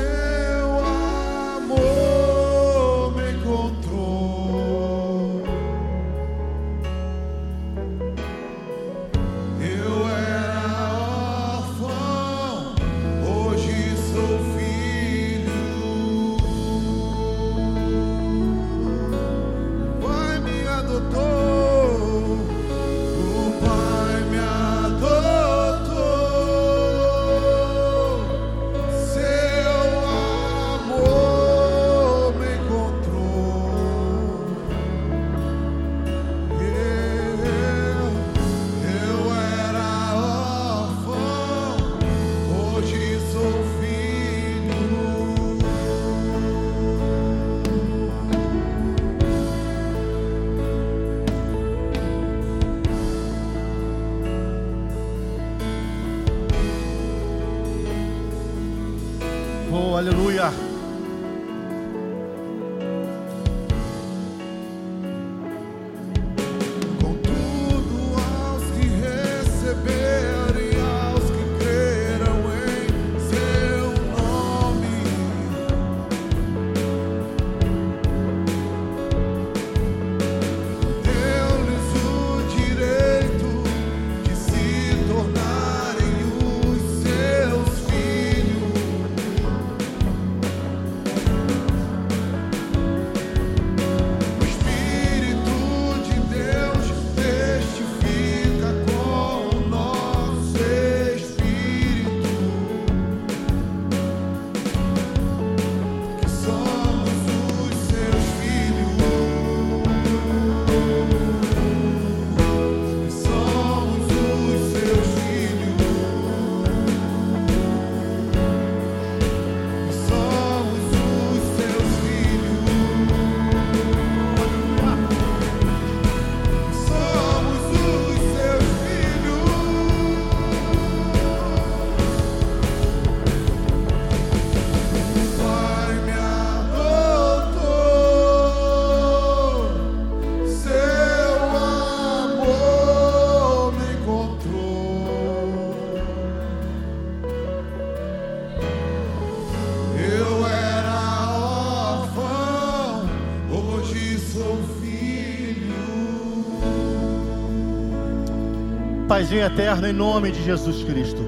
Paizinho eterno, em nome de Jesus Cristo.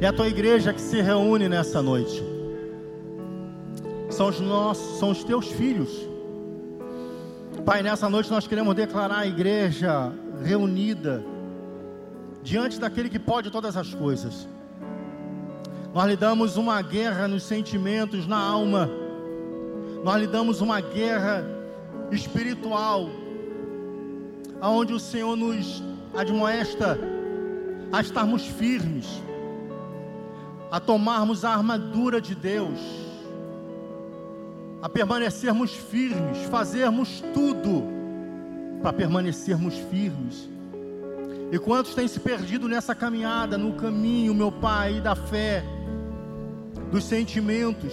É a tua igreja que se reúne nessa noite. São os nossos, são os teus filhos. Pai, nessa noite nós queremos declarar a igreja reunida diante daquele que pode todas as coisas. Nós lhe damos uma guerra nos sentimentos, na alma. Nós lhe damos uma guerra espiritual, aonde o Senhor nos admoesta a estarmos firmes. a tomarmos a armadura de Deus, a permanecermos firmes, fazermos tudo para permanecermos firmes. E quantos têm se perdido nessa caminhada, no caminho, meu Pai, da fé, dos sentimentos,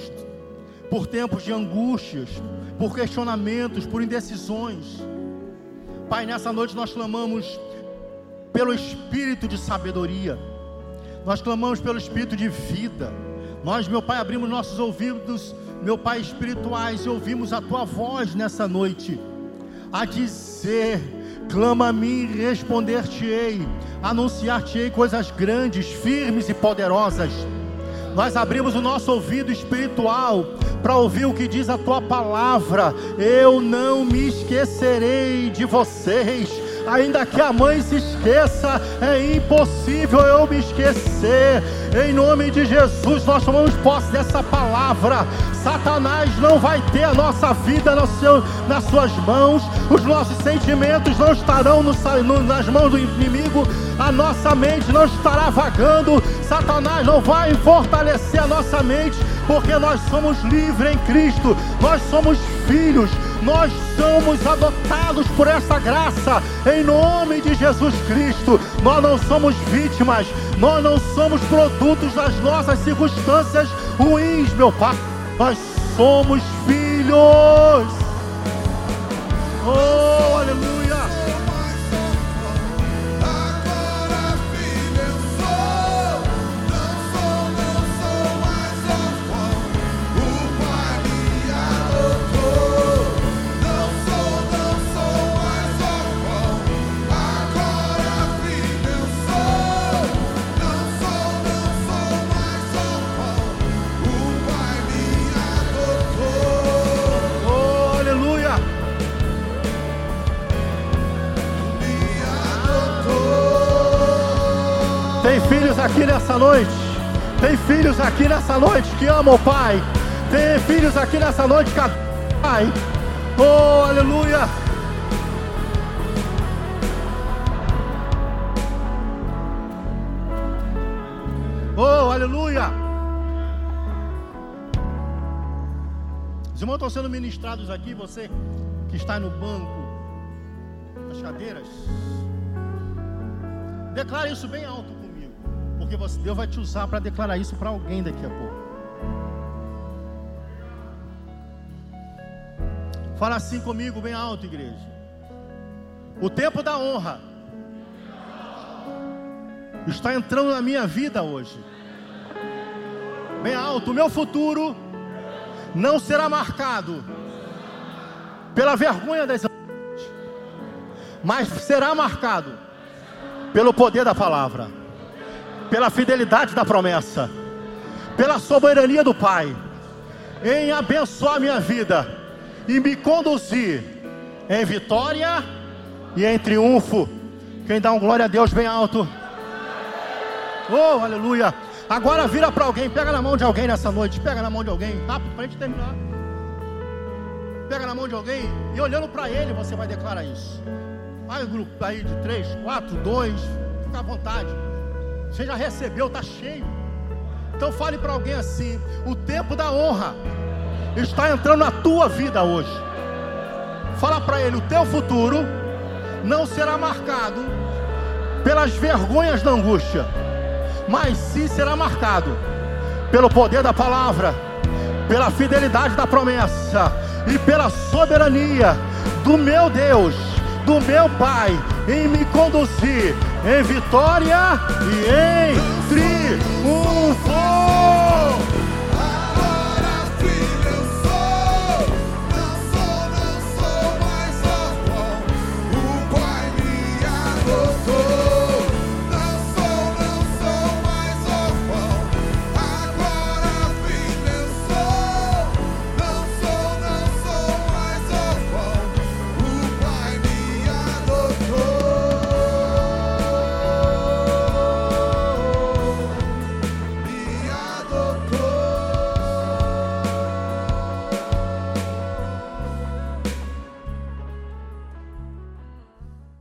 por tempos de angústias, por questionamentos, por indecisões. Pai, nessa noite nós clamamos pelo espírito de sabedoria, nós clamamos pelo espírito de vida. Nós, meu Pai, abrimos nossos ouvidos, meu Pai, espirituais e ouvimos a tua voz nessa noite, a dizer: clama a mim responder-te-ei, anunciar-te-ei coisas grandes, firmes e poderosas. Nós abrimos o nosso ouvido espiritual para ouvir o que diz a tua palavra. Eu não me esquecerei de vocês. Ainda que a mãe se esqueça, é impossível eu me esquecer. Em nome de Jesus, nós tomamos posse dessa palavra. Satanás não vai ter a nossa vida no seu, nas suas mãos, os nossos sentimentos não estarão no, no, nas mãos do inimigo, a nossa mente não estará vagando, Satanás não vai fortalecer a nossa mente, porque nós somos livres em Cristo, nós somos filhos, nós somos adotados por essa graça, em nome de Jesus Cristo. Nós não somos vítimas, nós não somos produtos das nossas circunstâncias ruins, meu Pai. Nós somos filhos. Oh, aleluia. Aqui nessa noite. Tem filhos aqui nessa noite que amam o Pai. Tem filhos aqui nessa noite que adoram o Pai. Oh, aleluia. Oh, aleluia. Os irmãos estão sendo ministrados aqui, você que está no banco, nas cadeiras. Declara isso bem alto porque você, Deus vai te usar para declarar isso para alguém daqui a pouco. Fala assim comigo, bem alto, igreja. O tempo da honra está entrando na minha vida hoje. Bem alto, o meu futuro não será marcado pela vergonha das mas será marcado pelo poder da palavra, pela fidelidade da promessa, pela soberania do Pai, em abençoar minha vida e me conduzir em vitória e em triunfo. Quem dá um glória a Deus bem alto. Oh, aleluia. Agora vira para alguém, pega na mão de alguém nessa noite, pega na mão de alguém, rápido para a gente terminar. Pega na mão de alguém e olhando para ele você vai declarar isso. Vai grupo aí de três, quatro, dois, fica à vontade. Você já recebeu, está cheio. Então fale para alguém assim: o tempo da honra está entrando na tua vida hoje. Fala para ele: o teu futuro não será marcado pelas vergonhas da angústia, mas sim será marcado pelo poder da palavra, pela fidelidade da promessa e pela soberania do meu Deus, do meu Pai, em me conduzir em vitória e em triunfo.